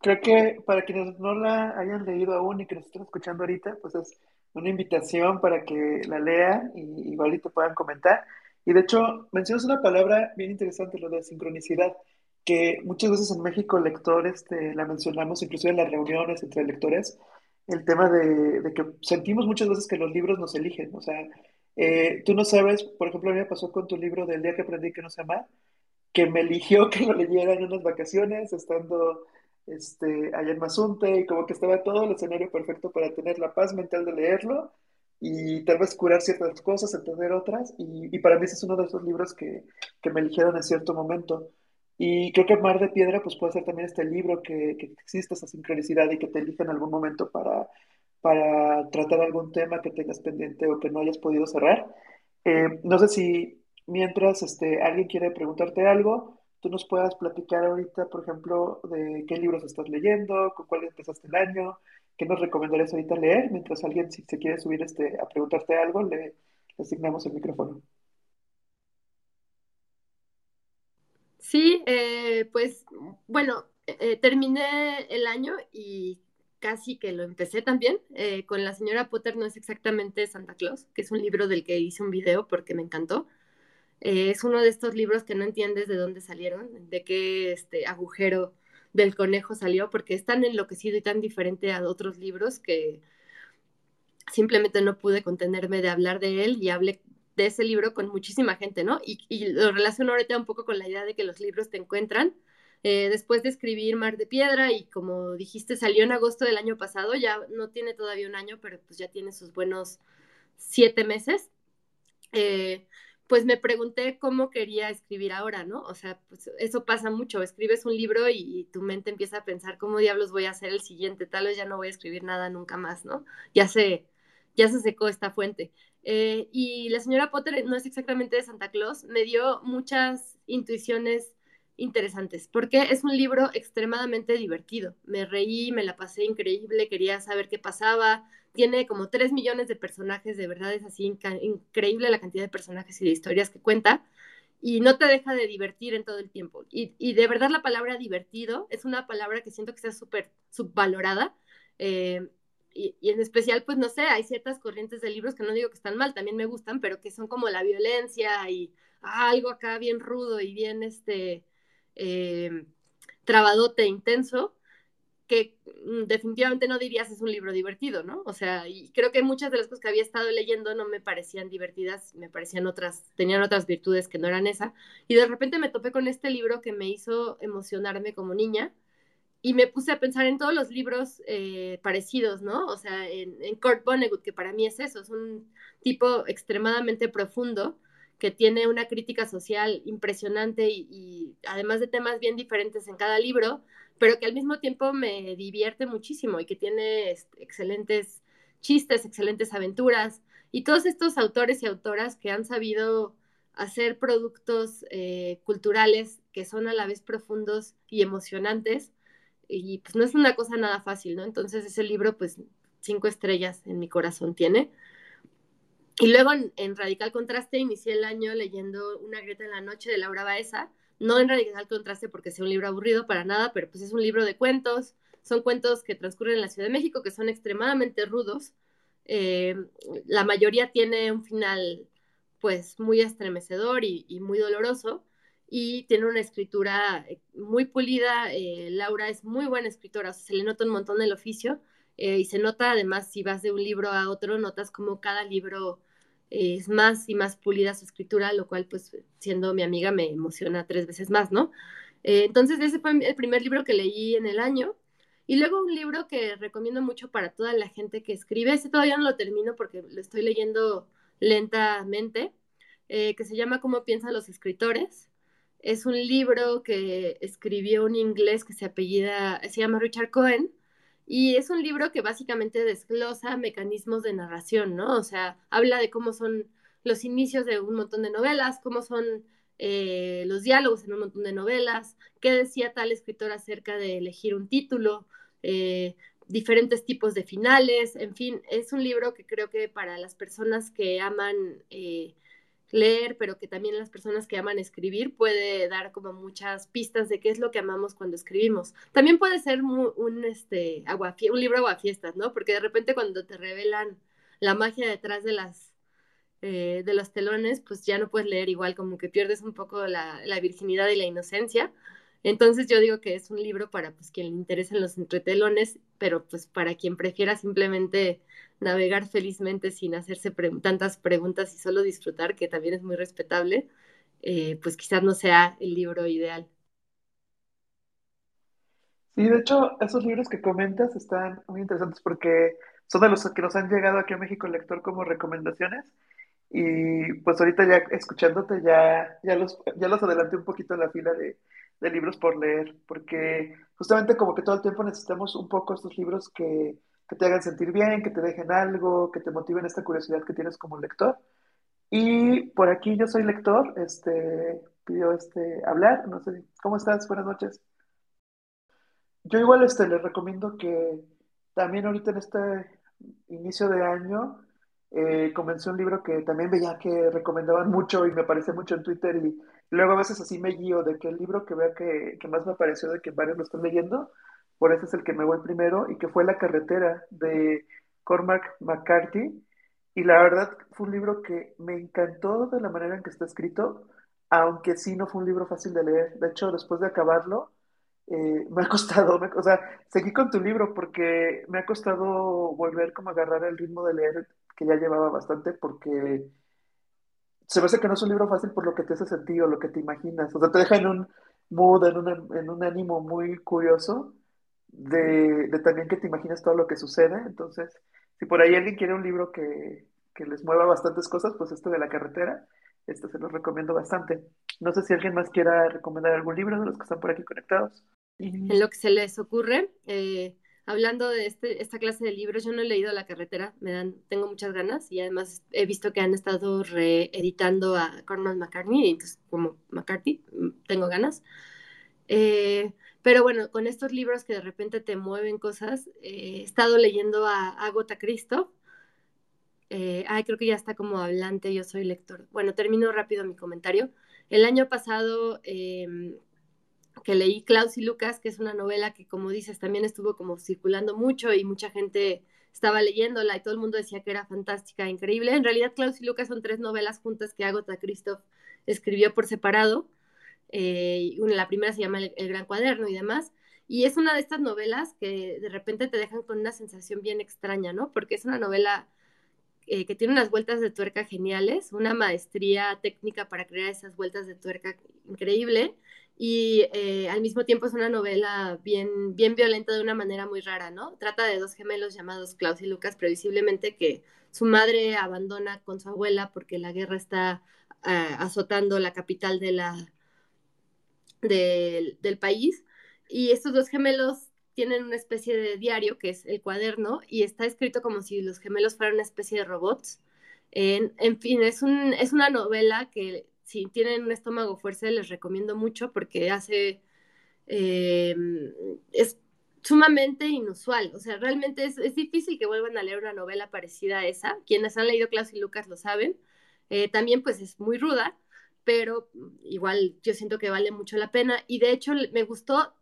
creo que para quienes no la hayan leído aún y que nos estén escuchando ahorita, pues es una invitación para que la lean y igual y te puedan comentar. Y de hecho, mencionas una palabra bien interesante, lo de sincronicidad, que muchas veces en México lectores este, la mencionamos, inclusive en las reuniones entre lectores, el tema de, de, que sentimos muchas veces que los libros nos eligen. O sea, eh, tú no sabes, por ejemplo, a mí me pasó con tu libro del día que aprendí que no se ama, que me eligió que lo leyera en unas vacaciones, estando este, allá en Mazunte, y como que estaba todo el escenario perfecto para tener la paz mental de leerlo y tal vez curar ciertas cosas, entender otras, y, y para mí ese es uno de esos libros que, que, me eligieron en cierto momento. Y creo que Mar de Piedra pues puede ser también este libro que, que existe esa sincronicidad y que te elige en algún momento para, para tratar algún tema que tengas pendiente o que no hayas podido cerrar. Eh, no sé si mientras este, alguien quiere preguntarte algo, tú nos puedas platicar ahorita, por ejemplo, de qué libros estás leyendo, con cuál empezaste el año ¿qué nos recomendarías ahorita leer? Mientras alguien, si se quiere subir este, a preguntarte algo, le, asignamos el micrófono. Sí, eh, pues bueno, eh, terminé el año y casi que lo empecé también. Eh, con la señora Potter no es exactamente Santa Claus, que es un libro del que hice un video porque me encantó. Eh, es uno de estos libros que no entiendes de dónde salieron, de qué este agujero del conejo salió, porque es tan enloquecido y tan diferente a otros libros que simplemente no pude contenerme de hablar de él y hablé de ese libro con muchísima gente, ¿no? Y, lo relaciono ahorita un poco con la idea de que los libros te encuentran eh, después de escribir Mar de Piedra y como dijiste salió en agosto del año pasado, ya no tiene todavía un año, pero pues ya tiene sus buenos siete meses, eh, pues me pregunté cómo quería escribir ahora, ¿no? O sea, pues eso pasa mucho, escribes un libro y, tu mente empieza a pensar cómo diablos voy a hacer el siguiente, tal vez ya no voy a escribir nada nunca más, ¿no? Ya se, ya se secó esta fuente. Eh, y la señora Potter no es exactamente de Santa Claus, me dio muchas intuiciones interesantes, porque es un libro extremadamente divertido. Me reí, me la pasé increíble, quería saber qué pasaba. Tiene como tres millones de personajes, de verdad es así increíble la cantidad de personajes y de historias que cuenta. Y no te deja de divertir en todo el tiempo. Y, de verdad la palabra divertido es una palabra que siento que está súper subvalorada. Eh, y, en especial, pues no sé, hay ciertas corrientes de libros que no digo que están mal, también me gustan, pero que son como la violencia y algo acá bien rudo y bien este eh, trabadote intenso, que mm, definitivamente no dirías es un libro divertido, ¿no? O sea, creo que muchas de las cosas que había estado leyendo no me parecían divertidas, me parecían otras, tenían otras virtudes que no eran esa. Y de repente me topé con este libro que me hizo emocionarme como niña y me puse a pensar en todos los libros eh, parecidos, ¿no? O sea, en, en Kurt Vonnegut, que para mí es eso, es un tipo extremadamente profundo que tiene una crítica social impresionante y, además de temas bien diferentes en cada libro, pero que al mismo tiempo me divierte muchísimo y que tiene este, excelentes chistes, excelentes aventuras y todos estos autores y autoras que han sabido hacer productos eh, culturales que son a la vez profundos y emocionantes y pues no es una cosa nada fácil, ¿no? Entonces ese libro pues cinco estrellas en mi corazón tiene. Y luego en, Radical Contraste inicié el año leyendo Una grieta en la noche de Laura Baeza, no en Radical Contraste porque sea un libro aburrido para nada, pero pues es un libro de cuentos, son cuentos que transcurren en la Ciudad de México, que son extremadamente rudos. Eh, la mayoría tiene un final pues muy estremecedor y, muy doloroso y tiene una escritura eh, muy pulida. Eh, Laura es muy buena escritora, se le nota un montón el oficio y se nota además si vas de un libro a otro, notas como cada libro es más y más pulida su escritura, lo cual pues siendo mi amiga me emociona tres veces más, ¿no? Eh, entonces ese fue el primer libro que leí en el año. Y luego un libro que recomiendo mucho para toda la gente que escribe, ese todavía no lo termino porque lo estoy leyendo lentamente, eh, que se llama Cómo piensan los escritores. Es un libro que escribió un inglés que se apellida, se llama Richard Cohen, y es un libro que básicamente desglosa mecanismos de narración, ¿no? O sea, habla de cómo son los inicios de un montón de novelas, cómo son eh, los diálogos en un montón de novelas, qué decía tal escritor acerca de elegir un título, eh, diferentes tipos de finales, en fin, es un libro que creo que para las personas que aman eh, leer, pero que también las personas que aman escribir puede dar como muchas pistas de qué es lo que amamos cuando escribimos. También puede ser un, este, agua, un libro aguafiestas, ¿no? Porque de repente cuando te revelan la magia detrás de las eh, de los telones, pues ya no puedes leer igual, como que pierdes un poco la, la, virginidad y la inocencia. Entonces yo digo que es un libro para pues quien le interesen los entretelones, pero pues para quien prefiera simplemente navegar felizmente sin hacerse tantas preguntas y solo disfrutar, que también es muy respetable, eh, pues quizás no sea el libro ideal. Sí, de hecho, esos libros que comentas están muy interesantes porque son de los que nos han llegado aquí a México el lector como recomendaciones. Y pues ahorita ya escuchándote ya, ya, los, ya los adelanté un poquito en la fila de, de libros por leer, porque justamente como que todo el tiempo necesitamos un poco estos libros que, que te hagan sentir bien, que te dejen algo, que te motiven esta curiosidad que tienes como lector. Y por aquí yo soy lector, este, pidió este, hablar, no sé, ¿cómo estás? Buenas noches. Yo igual este, les recomiendo que también ahorita en este inicio de año eh, comencé un libro que también veía que recomendaban mucho y me aparece mucho en Twitter y luego a veces así me guío de que el libro que vea que, que más me apareció de que varios lo están leyendo, por eso es el que me voy primero y que fue La carretera de Cormac McCarthy. Y la verdad fue un libro que me encantó de la manera en que está escrito, aunque sí no fue un libro fácil de leer. De hecho, después de acabarlo, eh, me ha costado, o sea, seguí con tu libro porque me ha costado volver como a agarrar el ritmo de leer que ya llevaba bastante porque se me hace que no es un libro fácil por lo que te hace sentido, lo que te imaginas. O sea, te deja en un mood, en en un ánimo muy curioso de, también que te imaginas todo lo que sucede. Entonces, si por ahí alguien quiere un libro que, que les mueva bastantes cosas, pues este de la carretera, este se los recomiendo bastante. No sé si alguien más quiera recomendar algún libro de los que están por aquí conectados. En lo que se les ocurre, eh, hablando de este, esta clase de libros, yo no he leído La carretera, me dan, tengo muchas ganas y además he visto que han estado reeditando a Cormac McCartney, entonces como McCarthy, mm, tengo ganas. Eh, pero bueno, con estos libros que de repente te mueven cosas, eh, he estado leyendo a Agota Christoph. Eh, ay, creo que ya está como hablante, yo soy lector. Bueno, termino rápido mi comentario. El año pasado em, que leí Klaus y Lucas, que es una novela que, como dices, también estuvo como circulando mucho y mucha gente estaba leyéndola y todo el mundo decía que era fantástica, increíble. En realidad, Klaus y Lucas son tres novelas juntas que Agota Christoph escribió por separado. Eh, la primera se llama el, Gran Cuaderno y demás. Y es una de estas novelas que de repente te dejan con una sensación bien extraña, ¿no? Porque es una novela eh, que tiene unas vueltas de tuerca geniales, una maestría técnica para crear esas vueltas de tuerca increíble y eh, al mismo tiempo es una novela bien, bien violenta de una manera muy rara, ¿no? Trata de dos gemelos llamados Klaus y Lucas, previsiblemente que su madre abandona con su abuela porque la guerra está azotando la capital de la, del país. Y estos dos gemelos tienen una especie de diario que es el cuaderno y está escrito como si los gemelos fueran una especie de robots. En, en fin, es, un, es una novela que si tienen un estómago fuerte les recomiendo mucho porque hace... Eh, es sumamente inusual, o sea, realmente es, es, difícil que vuelvan a leer una novela parecida a esa. Quienes han leído Klaus y Lucas lo saben. Eh, también pues es muy ruda, pero igual yo siento que vale mucho la pena y de hecho me gustó,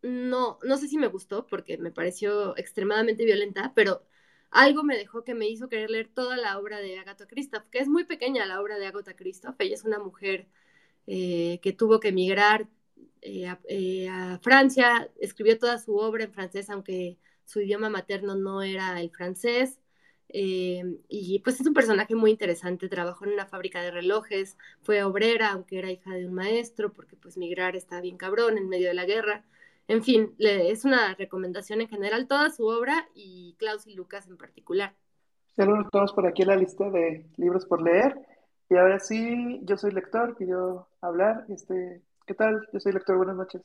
no, no sé si me gustó porque me pareció extremadamente violenta, pero algo me dejó que me hizo querer leer toda la obra de Agatha Christoph, que es muy pequeña la obra de Agatha Christoph, ella es una mujer eh, que tuvo que emigrar eh, eh, a Francia, escribió toda su obra en francés, aunque su idioma materno no era el francés. Eh, y pues es un personaje muy interesante, trabajó en una fábrica de relojes, fue obrera, aunque era hija de un maestro, porque pues migrar está bien cabrón en medio de la guerra. En fin, le, es una recomendación en general toda su obra y Klaus y Lucas en particular. Saludos todos por aquí en la lista de libros por leer. Y ahora sí, yo soy lector, pidió hablar. Este, ¿Qué tal? Yo soy lector, buenas noches.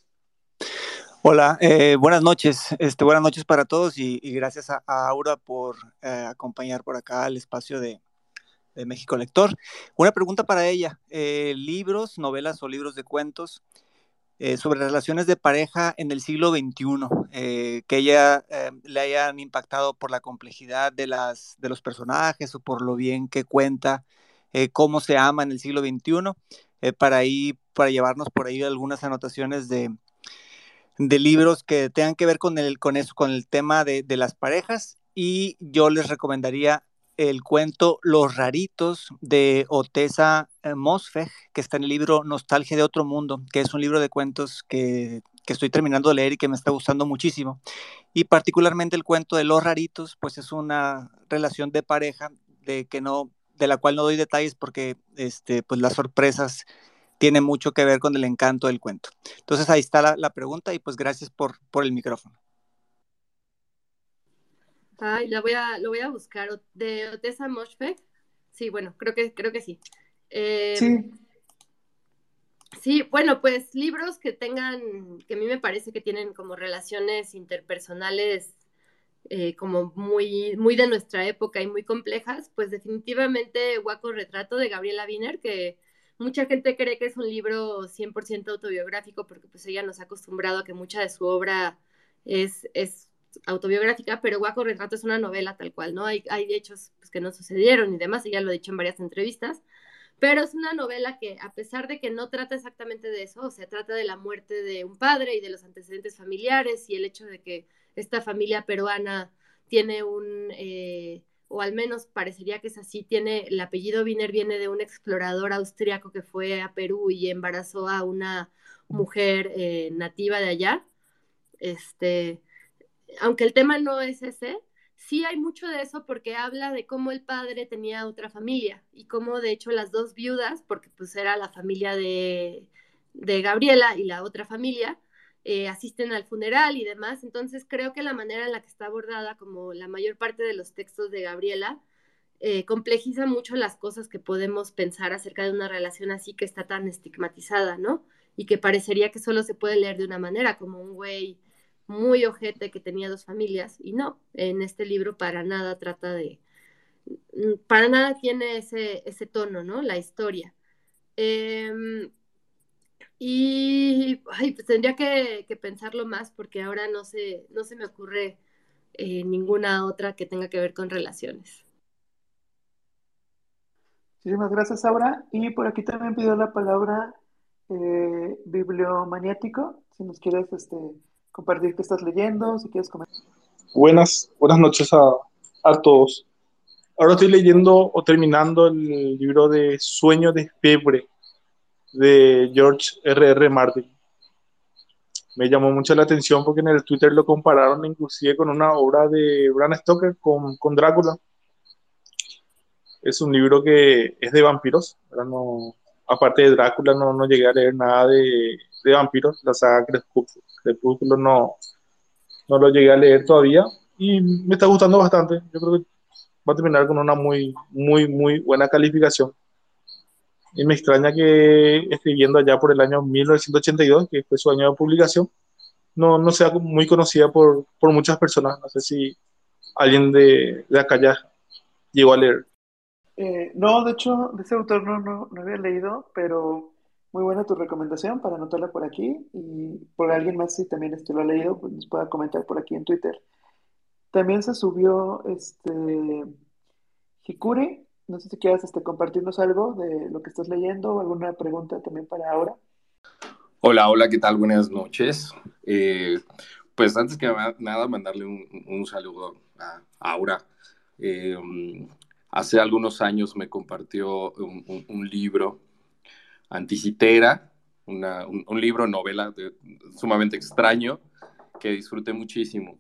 Hola, eh, buenas noches. Este, buenas noches para todos y, gracias a, Aura por eh, acompañar por acá al espacio de, México Lector. Una pregunta para ella. Eh, libros, novelas o libros de cuentos sobre relaciones de pareja en el siglo XXI, que ella le hayan impactado por la complejidad de, las, de los personajes o por lo bien que cuenta cómo se ama en el siglo XXI, para, ahí, para llevarnos por ahí algunas anotaciones de de libros que tengan que ver con, el, con eso, con el tema de, las parejas. Y yo les recomendaría el cuento Los Raritos de Otesa eh, Mosfeg, que está en el libro Nostalgia de Otro Mundo, que es un libro de cuentos que, que, estoy terminando de leer y que me está gustando muchísimo. Y particularmente el cuento de Los Raritos, pues es una relación de pareja de, que no, de la cual no doy detalles porque este, pues las sorpresas tiene mucho que ver con el encanto del cuento. Entonces ahí está la, pregunta y pues gracias por, por el micrófono. Ay, lo voy a, lo voy a buscar. ¿De Otessa Moshfegh? Sí, bueno, creo que, creo que sí. Em, sí. Sí, bueno, pues libros que tengan, que a mí me parece que tienen como relaciones interpersonales eh, como muy, muy de nuestra época y muy complejas, pues definitivamente Guaco Retrato de Gabriela Wiener, que Mucha gente cree que es un libro 100% autobiográfico porque pues ella nos ha acostumbrado a que mucha de su obra es, es autobiográfica, pero Guaco Retrato es una novela tal cual, ¿no? Hay, hay hechos pues, que no sucedieron y demás, ya lo he dicho en varias entrevistas, pero es una novela que a pesar de que no trata exactamente de eso, o sea, trata de la muerte de un padre y de los antecedentes familiares y el hecho de que esta familia peruana tiene un, eh, o al menos parecería que es así, tiene, el apellido Wiener viene de un explorador austriaco que fue a Perú y embarazó a una mujer eh, nativa de allá. Este, aunque el tema no es ese, sí hay mucho de eso porque habla de cómo el padre tenía otra familia y cómo de hecho las dos viudas, porque pues era la familia de, de Gabriela y la otra familia, eh, asisten al funeral y demás. Entonces creo que la manera en la que está abordada, como la mayor parte de los textos de Gabriela, eh, complejiza mucho las cosas que podemos pensar acerca de una relación así que está tan estigmatizada, ¿no? Y que parecería que solo se puede leer de una manera, como un güey muy ojete que tenía dos familias, y no, en este libro para nada trata de, mm, para nada tiene ese, ese tono, ¿no? La historia. Em, y pues tendría que, pensarlo más porque ahora no se, no se me ocurre eh, ninguna otra que tenga que ver con relaciones. Muchísimas gracias, Aura. Y por aquí también pidió la palabra eh, bibliomaniático. Si nos quieres este, compartir qué estás leyendo, si quieres comentar. Buenas, buenas noches a, a todos. Ahora estoy leyendo o terminando el libro de Sueño de Febre de George R.R. R. Martin. Me llamó mucho la atención porque en el Twitter lo compararon inclusive con una obra de Bram Stoker, con, con Drácula. Es un libro que es de vampiros. No, aparte de Drácula no, no llegué a leer nada de, de vampiros. La saga Crepúsculo no, no lo llegué a leer todavía y me está gustando bastante. Yo creo que va a terminar con una muy, muy, muy buena calificación. Y me extraña que escribiendo allá por el año 1982, que fue su año de publicación, no, no sea muy conocida por, por muchas personas. No sé si alguien de, de acá ya llegó a leer. Eh, no, de hecho, de ese autor no, no, no, había leído, pero muy buena tu recomendación para anotarla por aquí y por alguien más si también este lo ha leído, pues nos pueda comentar por aquí en Twitter. También se subió este Hikuri, no sé si quieras este, compartirnos algo de lo que estás leyendo o alguna pregunta también para ahora. Hola, hola, ¿qué tal? Buenas noches. Eh, pues antes que nada, mandarle un, saludo a Aura. Eh, hace algunos años me compartió un, libro, Anticitera, un, libro, novela sumamente extraño, que disfruté muchísimo.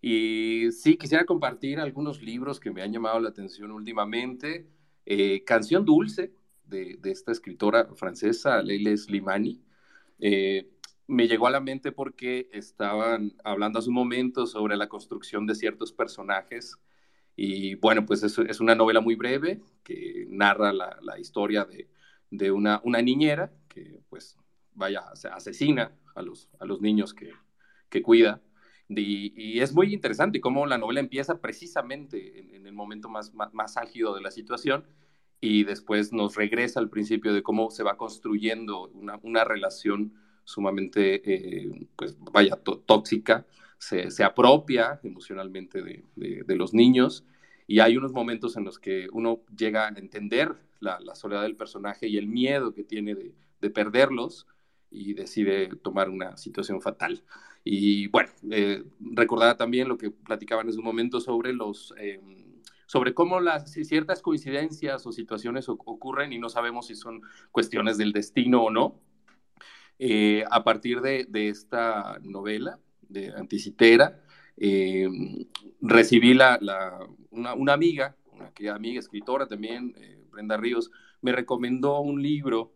Y sí, quisiera compartir algunos libros que me han llamado la atención últimamente. Eh, Canción Dulce, de, esta escritora francesa, Leila Slimani. Eh, me llegó a la mente porque estaban hablando hace un momento sobre la construcción de ciertos personajes. Y bueno, pues es, una novela muy breve que narra la, la historia de, de una, una, niñera que pues vaya, asesina a los, a los niños que, que cuida y, es muy interesante cómo la novela empieza precisamente en, el momento más, más, álgido de la situación y después nos regresa al principio de cómo se va construyendo una, una relación sumamente, eh, pues vaya, tóxica, se, se, apropia emocionalmente de, de, los niños y hay unos momentos en los que uno llega a entender la, la soledad del personaje y el miedo que tiene de, de perderlos y decide tomar una situación fatal. Y bueno, eh, recordaba también lo que platicaban en un momento sobre los... Eh, sobre cómo las ciertas coincidencias o situaciones ocurren y no sabemos si son cuestiones del destino o no. Eh, a partir de, de, esta novela de Anticitera, eh, recibí la, una, una, amiga, una amiga escritora también, Brenda Ríos, me recomendó un libro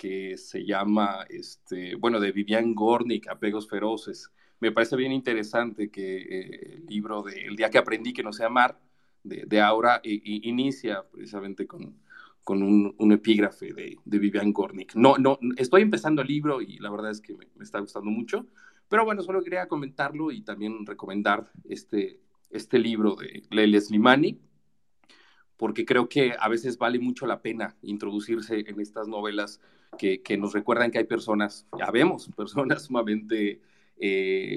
que se llama, este, bueno, de Vivian Gornick, Apegos Feroces. Me parece bien interesante que eh, el libro de El día que aprendí que no sé amar, de, de Aura, inicia precisamente con, con un, un epígrafe de, de, Vivian Gornick. No, no, estoy empezando el libro y la verdad es que me, me, está gustando mucho, pero bueno, solo quería comentarlo y también recomendar este, este libro de Lele Slimani, porque creo que a veces vale mucho la pena introducirse en estas novelas que, que nos recuerdan que hay personas, ya vemos, personas sumamente eh,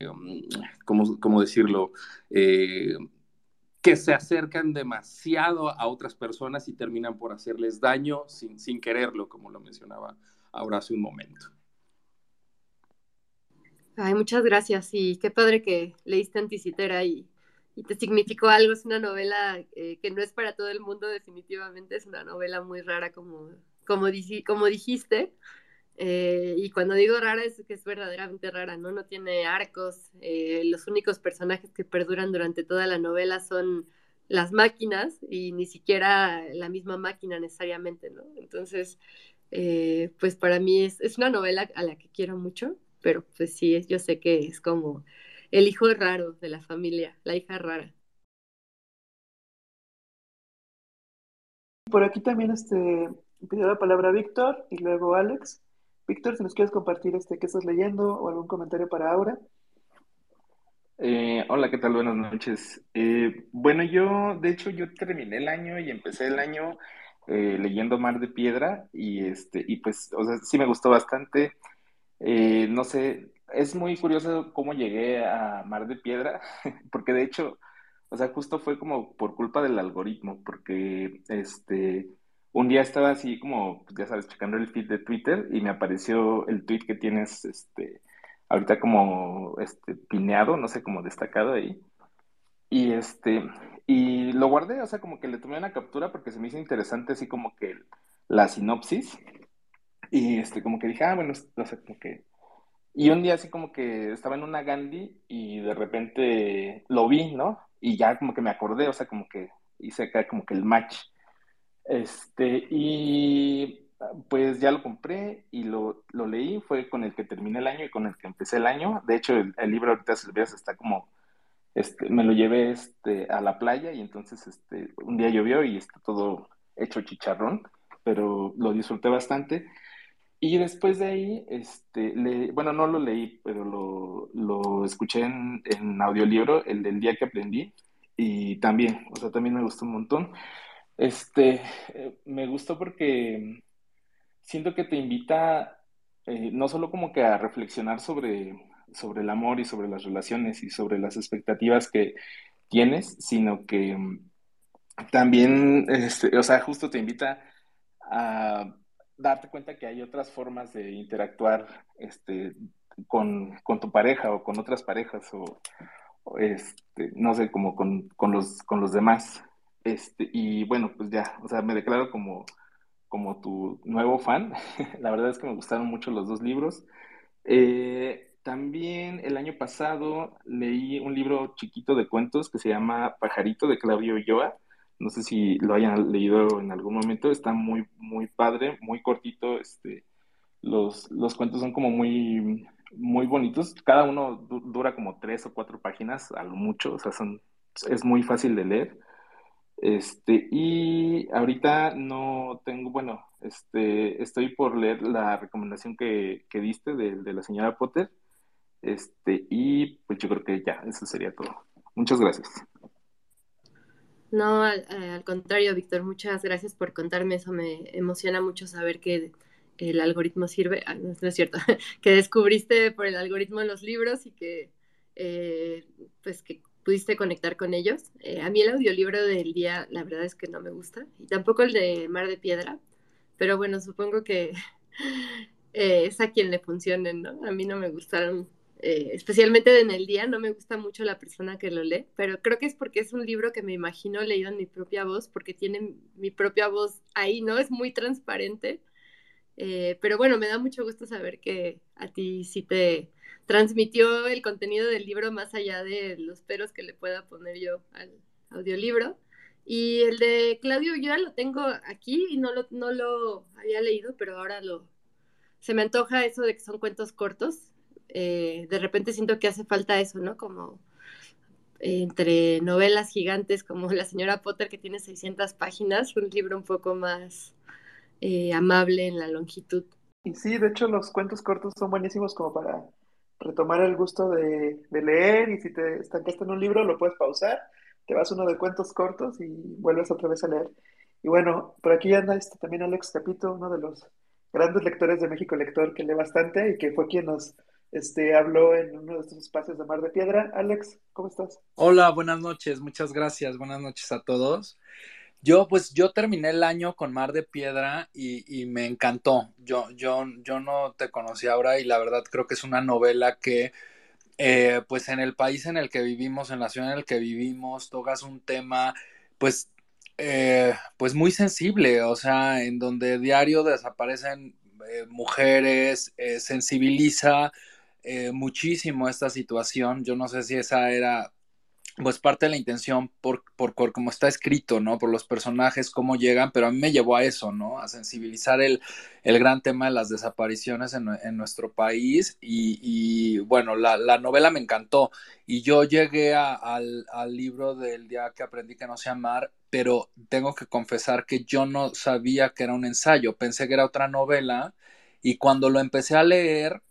¿cómo, decirlo? Eh, que se acercan demasiado a otras personas y terminan por hacerles daño sin, sin quererlo, como lo mencionaba ahora hace un momento. Ay, muchas gracias y qué padre que leíste Anticitera y, y te significó algo. Es una novela eh, que no es para todo el mundo, definitivamente es una novela muy rara, como, como, dijiste. Eh, y cuando digo rara es que es verdaderamente rara, ¿no? No tiene arcos. Eh, los únicos personajes que perduran durante toda la novela son las máquinas y ni siquiera la misma máquina necesariamente, ¿no? Entonces, pues para mí es, es, una novela a la que quiero mucho, pero pues sí, yo sé que es como el hijo raro de la familia, la hija rara. Por aquí también este, pidió la palabra Víctor y luego Alex. Víctor, si nos quieres compartir este qué estás leyendo o algún comentario para Aura. Eh, hola, ¿qué tal? Buenas noches. Eh, bueno, yo, de hecho, yo terminé el año y empecé el año eh, leyendo Mar de Piedra y este, y pues, o sea, sí me gustó bastante. no sé, es muy curioso cómo llegué a Mar de Piedra, porque de hecho, o sea, justo fue como por culpa del algoritmo, porque este un día estaba así como, ya sabes, checando el feed de Twitter y me apareció el tweet que tienes, este, ahorita como, este, pineado, no sé, como destacado ahí. Y este, y lo guardé, o sea, como que le tomé una captura porque se me hizo interesante así como que la sinopsis. Y este, como que dije, ah, bueno, o sea, como que... Y un día así como que estaba en una Gandhi y de repente lo vi, ¿no? Y ya como que me acordé, o sea, como que hice acá como que el match. Este, y pues ya lo compré y lo, lo, leí, fue con el que terminé el año y con el que empecé el año. De hecho, el, libro ahorita se está como, este, me lo llevé este, a la playa y entonces este, un día llovió y está todo hecho chicharrón, pero lo disfruté bastante. Y después de ahí, este, bueno, no lo leí, pero lo, lo escuché en, en audiolibro, el del día que aprendí, y también, o sea, también me gustó un montón. Este, eh, me gustó porque siento que te invita eh, no solo como que a reflexionar sobre, sobre el amor y sobre las relaciones y sobre las expectativas que tienes, sino que mm, también, este, o sea, justo te invita a darte cuenta que hay otras formas de interactuar este, con, tu pareja o con otras parejas o, este, no sé, como con, con, los, con los demás. Este, y bueno, pues ya, o sea, me declaro como, como tu nuevo fan. La verdad es que me gustaron mucho los dos libros. Eh, también el año pasado leí un libro chiquito de cuentos que se llama Pajarito de Claudio Ulloa. No sé si lo hayan leído en algún momento. Está muy, muy padre, muy cortito. Este, los, los cuentos son como muy, muy bonitos. Cada uno dura como tres o cuatro páginas, a lo mucho. O sea, son, es muy fácil de leer. Este, y ahorita no tengo, bueno, este, estoy por leer la recomendación que, diste de, la señora Potter. Este, y pues yo creo que ya, eso sería todo. Muchas gracias. No, al, eh, contrario, Víctor, muchas gracias por contarme eso. Me emociona mucho saber que el algoritmo sirve, ah, no, es cierto, que descubriste por el algoritmo los libros y que, eh, pues, que pudiste conectar con ellos. Eh, a mí el audiolibro del día, la verdad es que no me gusta, y tampoco el de Mar de Piedra, pero bueno, supongo que eh, es a quien le funcionen, ¿no? A mí no me gustaron, eh, especialmente en el día, no me gusta mucho la persona que lo lee, pero creo que es porque es un libro que me imagino leído en mi propia voz, porque tiene mi propia voz ahí, ¿no? Es muy transparente. pero bueno, me da mucho gusto saber que a ti sí te transmitió el contenido del libro más allá de los peros que le pueda poner yo al audiolibro. Y el de Claudio yo lo tengo aquí y no lo, no lo había leído, pero ahora lo se me antoja eso de que son cuentos cortos. Eh, de repente siento que hace falta eso, ¿no? Como entre novelas gigantes como La señora Potter que tiene 600 páginas, un libro un poco más eh, amable en la longitud. Y sí, de hecho los cuentos cortos son buenísimos como para retomar el gusto de, leer y si te estancaste en un libro lo puedes pausar, te vas uno de cuentos cortos y vuelves otra vez a leer. Y bueno, por aquí anda este, también Alex Capito, uno de los grandes lectores de México Lector que lee bastante y que fue quien nos, este, habló en uno de estos espacios de Mar de Piedra. Alex, ¿cómo estás? Hola, buenas noches, muchas gracias, buenas noches a todos. Yo, pues, yo terminé el año con Mar de Piedra y, me encantó. Yo, yo, yo no te conocí ahora y la verdad creo que es una novela que, eh, pues, en el país en el que vivimos, en la ciudad en el que vivimos, tocas un tema, pues, eh, pues muy sensible, o sea, en donde diario desaparecen eh, mujeres, sensibiliza muchísimo esta situación. Yo no sé si esa era pues parte de la intención por, por, cómo está escrito, ¿no? Por los personajes, cómo llegan, pero a mí me llevó a eso, ¿no? A sensibilizar el, el gran tema de las desapariciones en, en nuestro país y, y bueno, la, la, novela me encantó y yo llegué a, al, al, libro del día que aprendí que no sé amar, pero tengo que confesar que yo no sabía que era un ensayo, pensé que era otra novela y cuando lo empecé a leer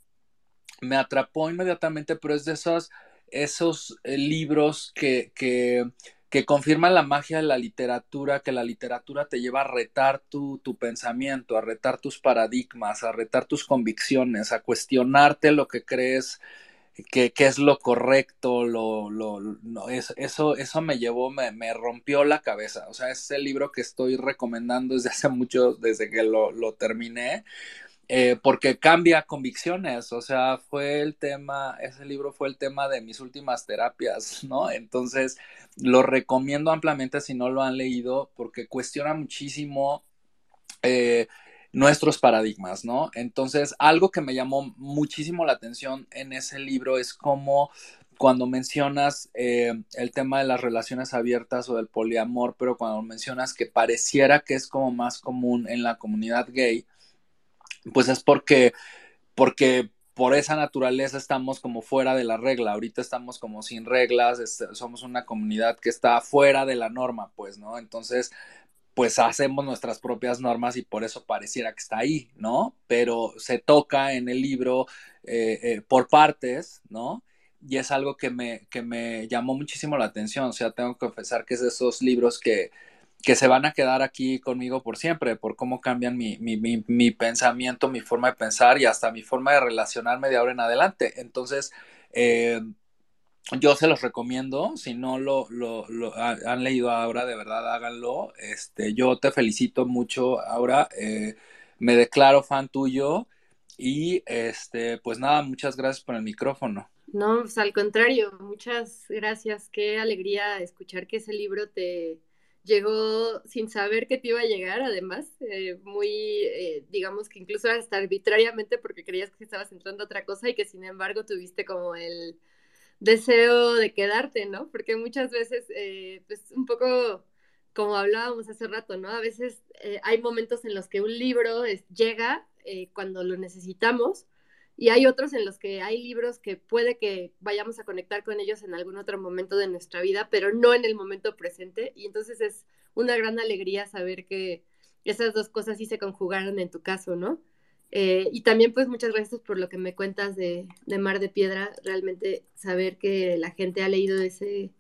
me atrapó inmediatamente, pero es de esas esos eh, libros que, que, que, confirman la magia de la literatura, que la literatura te lleva a retar tu, tu, pensamiento, a retar tus paradigmas, a retar tus convicciones, a cuestionarte lo que crees que, que es lo correcto, lo, lo, eso, eso me llevó, me, me, rompió la cabeza. O sea, es el libro que estoy recomendando desde hace mucho, desde que lo, lo terminé eh, porque cambia convicciones, o sea, fue el tema, ese libro fue el tema de mis últimas terapias, ¿no? Entonces, lo recomiendo ampliamente si no lo han leído, porque cuestiona muchísimo eh, nuestros paradigmas, ¿no? Entonces, algo que me llamó muchísimo la atención en ese libro es cómo cuando mencionas eh, el tema de las relaciones abiertas o del poliamor, pero cuando mencionas que pareciera que es como más común en la comunidad gay, pues es porque, porque por esa naturaleza estamos como fuera de la regla, ahorita estamos como sin reglas, somos una comunidad que está fuera de la norma, pues, ¿no? Entonces, pues hacemos nuestras propias normas y por eso pareciera que está ahí, ¿no? Pero se toca en el libro eh, eh, por partes, ¿no? Y es algo que me, que me llamó muchísimo la atención, o sea, tengo que confesar que es de esos libros que, que se van a quedar aquí conmigo por siempre, por cómo cambian mi, mi, mi, pensamiento, mi forma de pensar y hasta mi forma de relacionarme de ahora en adelante. Entonces, eh, yo se los recomiendo, si no lo, lo, lo, han leído ahora, de verdad háganlo. Este, yo te felicito mucho ahora, eh, me declaro fan tuyo y este, pues nada, muchas gracias por el micrófono. No, pues al contrario, muchas gracias, qué alegría escuchar que ese libro te llegó sin saber que te iba a llegar, además, eh, muy, eh, digamos que incluso hasta arbitrariamente porque creías que estabas entrando a otra cosa y que sin embargo tuviste como el deseo de quedarte, ¿no? Porque muchas veces, eh, pues un poco como hablábamos hace rato, ¿no? A veces hay momentos en los que un libro llega cuando lo necesitamos y hay otros en los que hay libros que puede que vayamos a conectar con ellos en algún otro momento de nuestra vida, pero no en el momento presente. Y entonces es una gran alegría saber que esas dos cosas sí se conjugaron en tu caso, ¿no? Eh, y también pues muchas gracias por lo que me cuentas de, Mar de Piedra, realmente saber que la gente ha leído ese,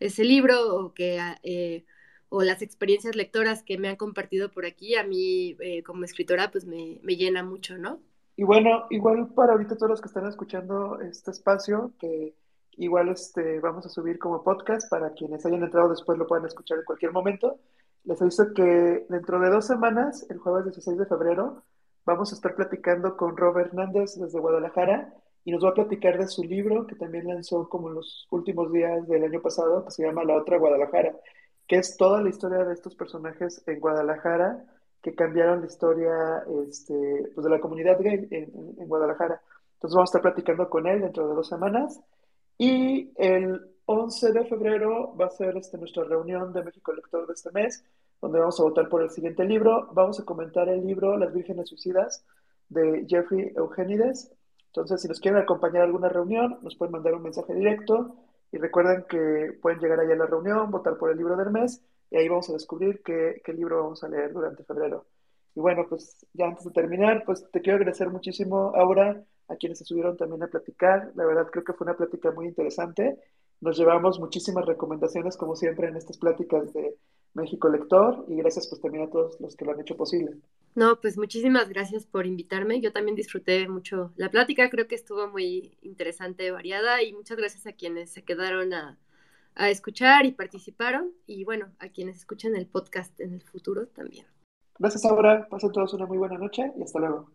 ese libro o que... Eh, o las experiencias lectoras que me han compartido por aquí, a mí eh, como escritora pues me, me llena mucho, ¿no? Y bueno, igual para ahorita todos los que están escuchando este espacio, que igual este, vamos a subir como podcast para quienes hayan entrado después lo puedan escuchar en cualquier momento. Les aviso que dentro de dos semanas, el jueves 16 de febrero, vamos a estar platicando con Robert Hernández desde Guadalajara y nos va a platicar de su libro que también lanzó como en los últimos días del año pasado, que se llama La otra Guadalajara, que es toda la historia de estos personajes en Guadalajara que cambiaron la historia este, pues de la comunidad gay en, Guadalajara. Entonces vamos a estar platicando con él dentro de dos semanas. Y el 11 de febrero va a ser este, nuestra reunión de México Lector de este mes, donde vamos a votar por el siguiente libro. Vamos a comentar el libro Las Vírgenes Suicidas de Jeffrey Eugenides. Entonces, si nos quieren acompañar a alguna reunión, nos pueden mandar un mensaje directo. Y recuerden que pueden llegar allá a la reunión, votar por el libro del mes y ahí vamos a descubrir qué, qué libro vamos a leer durante febrero. Y bueno, pues ya antes de terminar, pues te quiero agradecer muchísimo, Aura, a quienes se subieron también a platicar. La verdad creo que fue una plática muy interesante. Nos llevamos muchísimas recomendaciones, como siempre, en estas pláticas de México Lector, y gracias pues también a todos los que lo han hecho posible. No, pues muchísimas gracias por invitarme. Yo también disfruté mucho la plática, creo que estuvo muy interesante, variada y muchas gracias a quienes se quedaron a, a escuchar y participaron y bueno, a quienes escuchen el podcast en el futuro también. Gracias, Aura. Pasen todos una muy buena noche y hasta luego.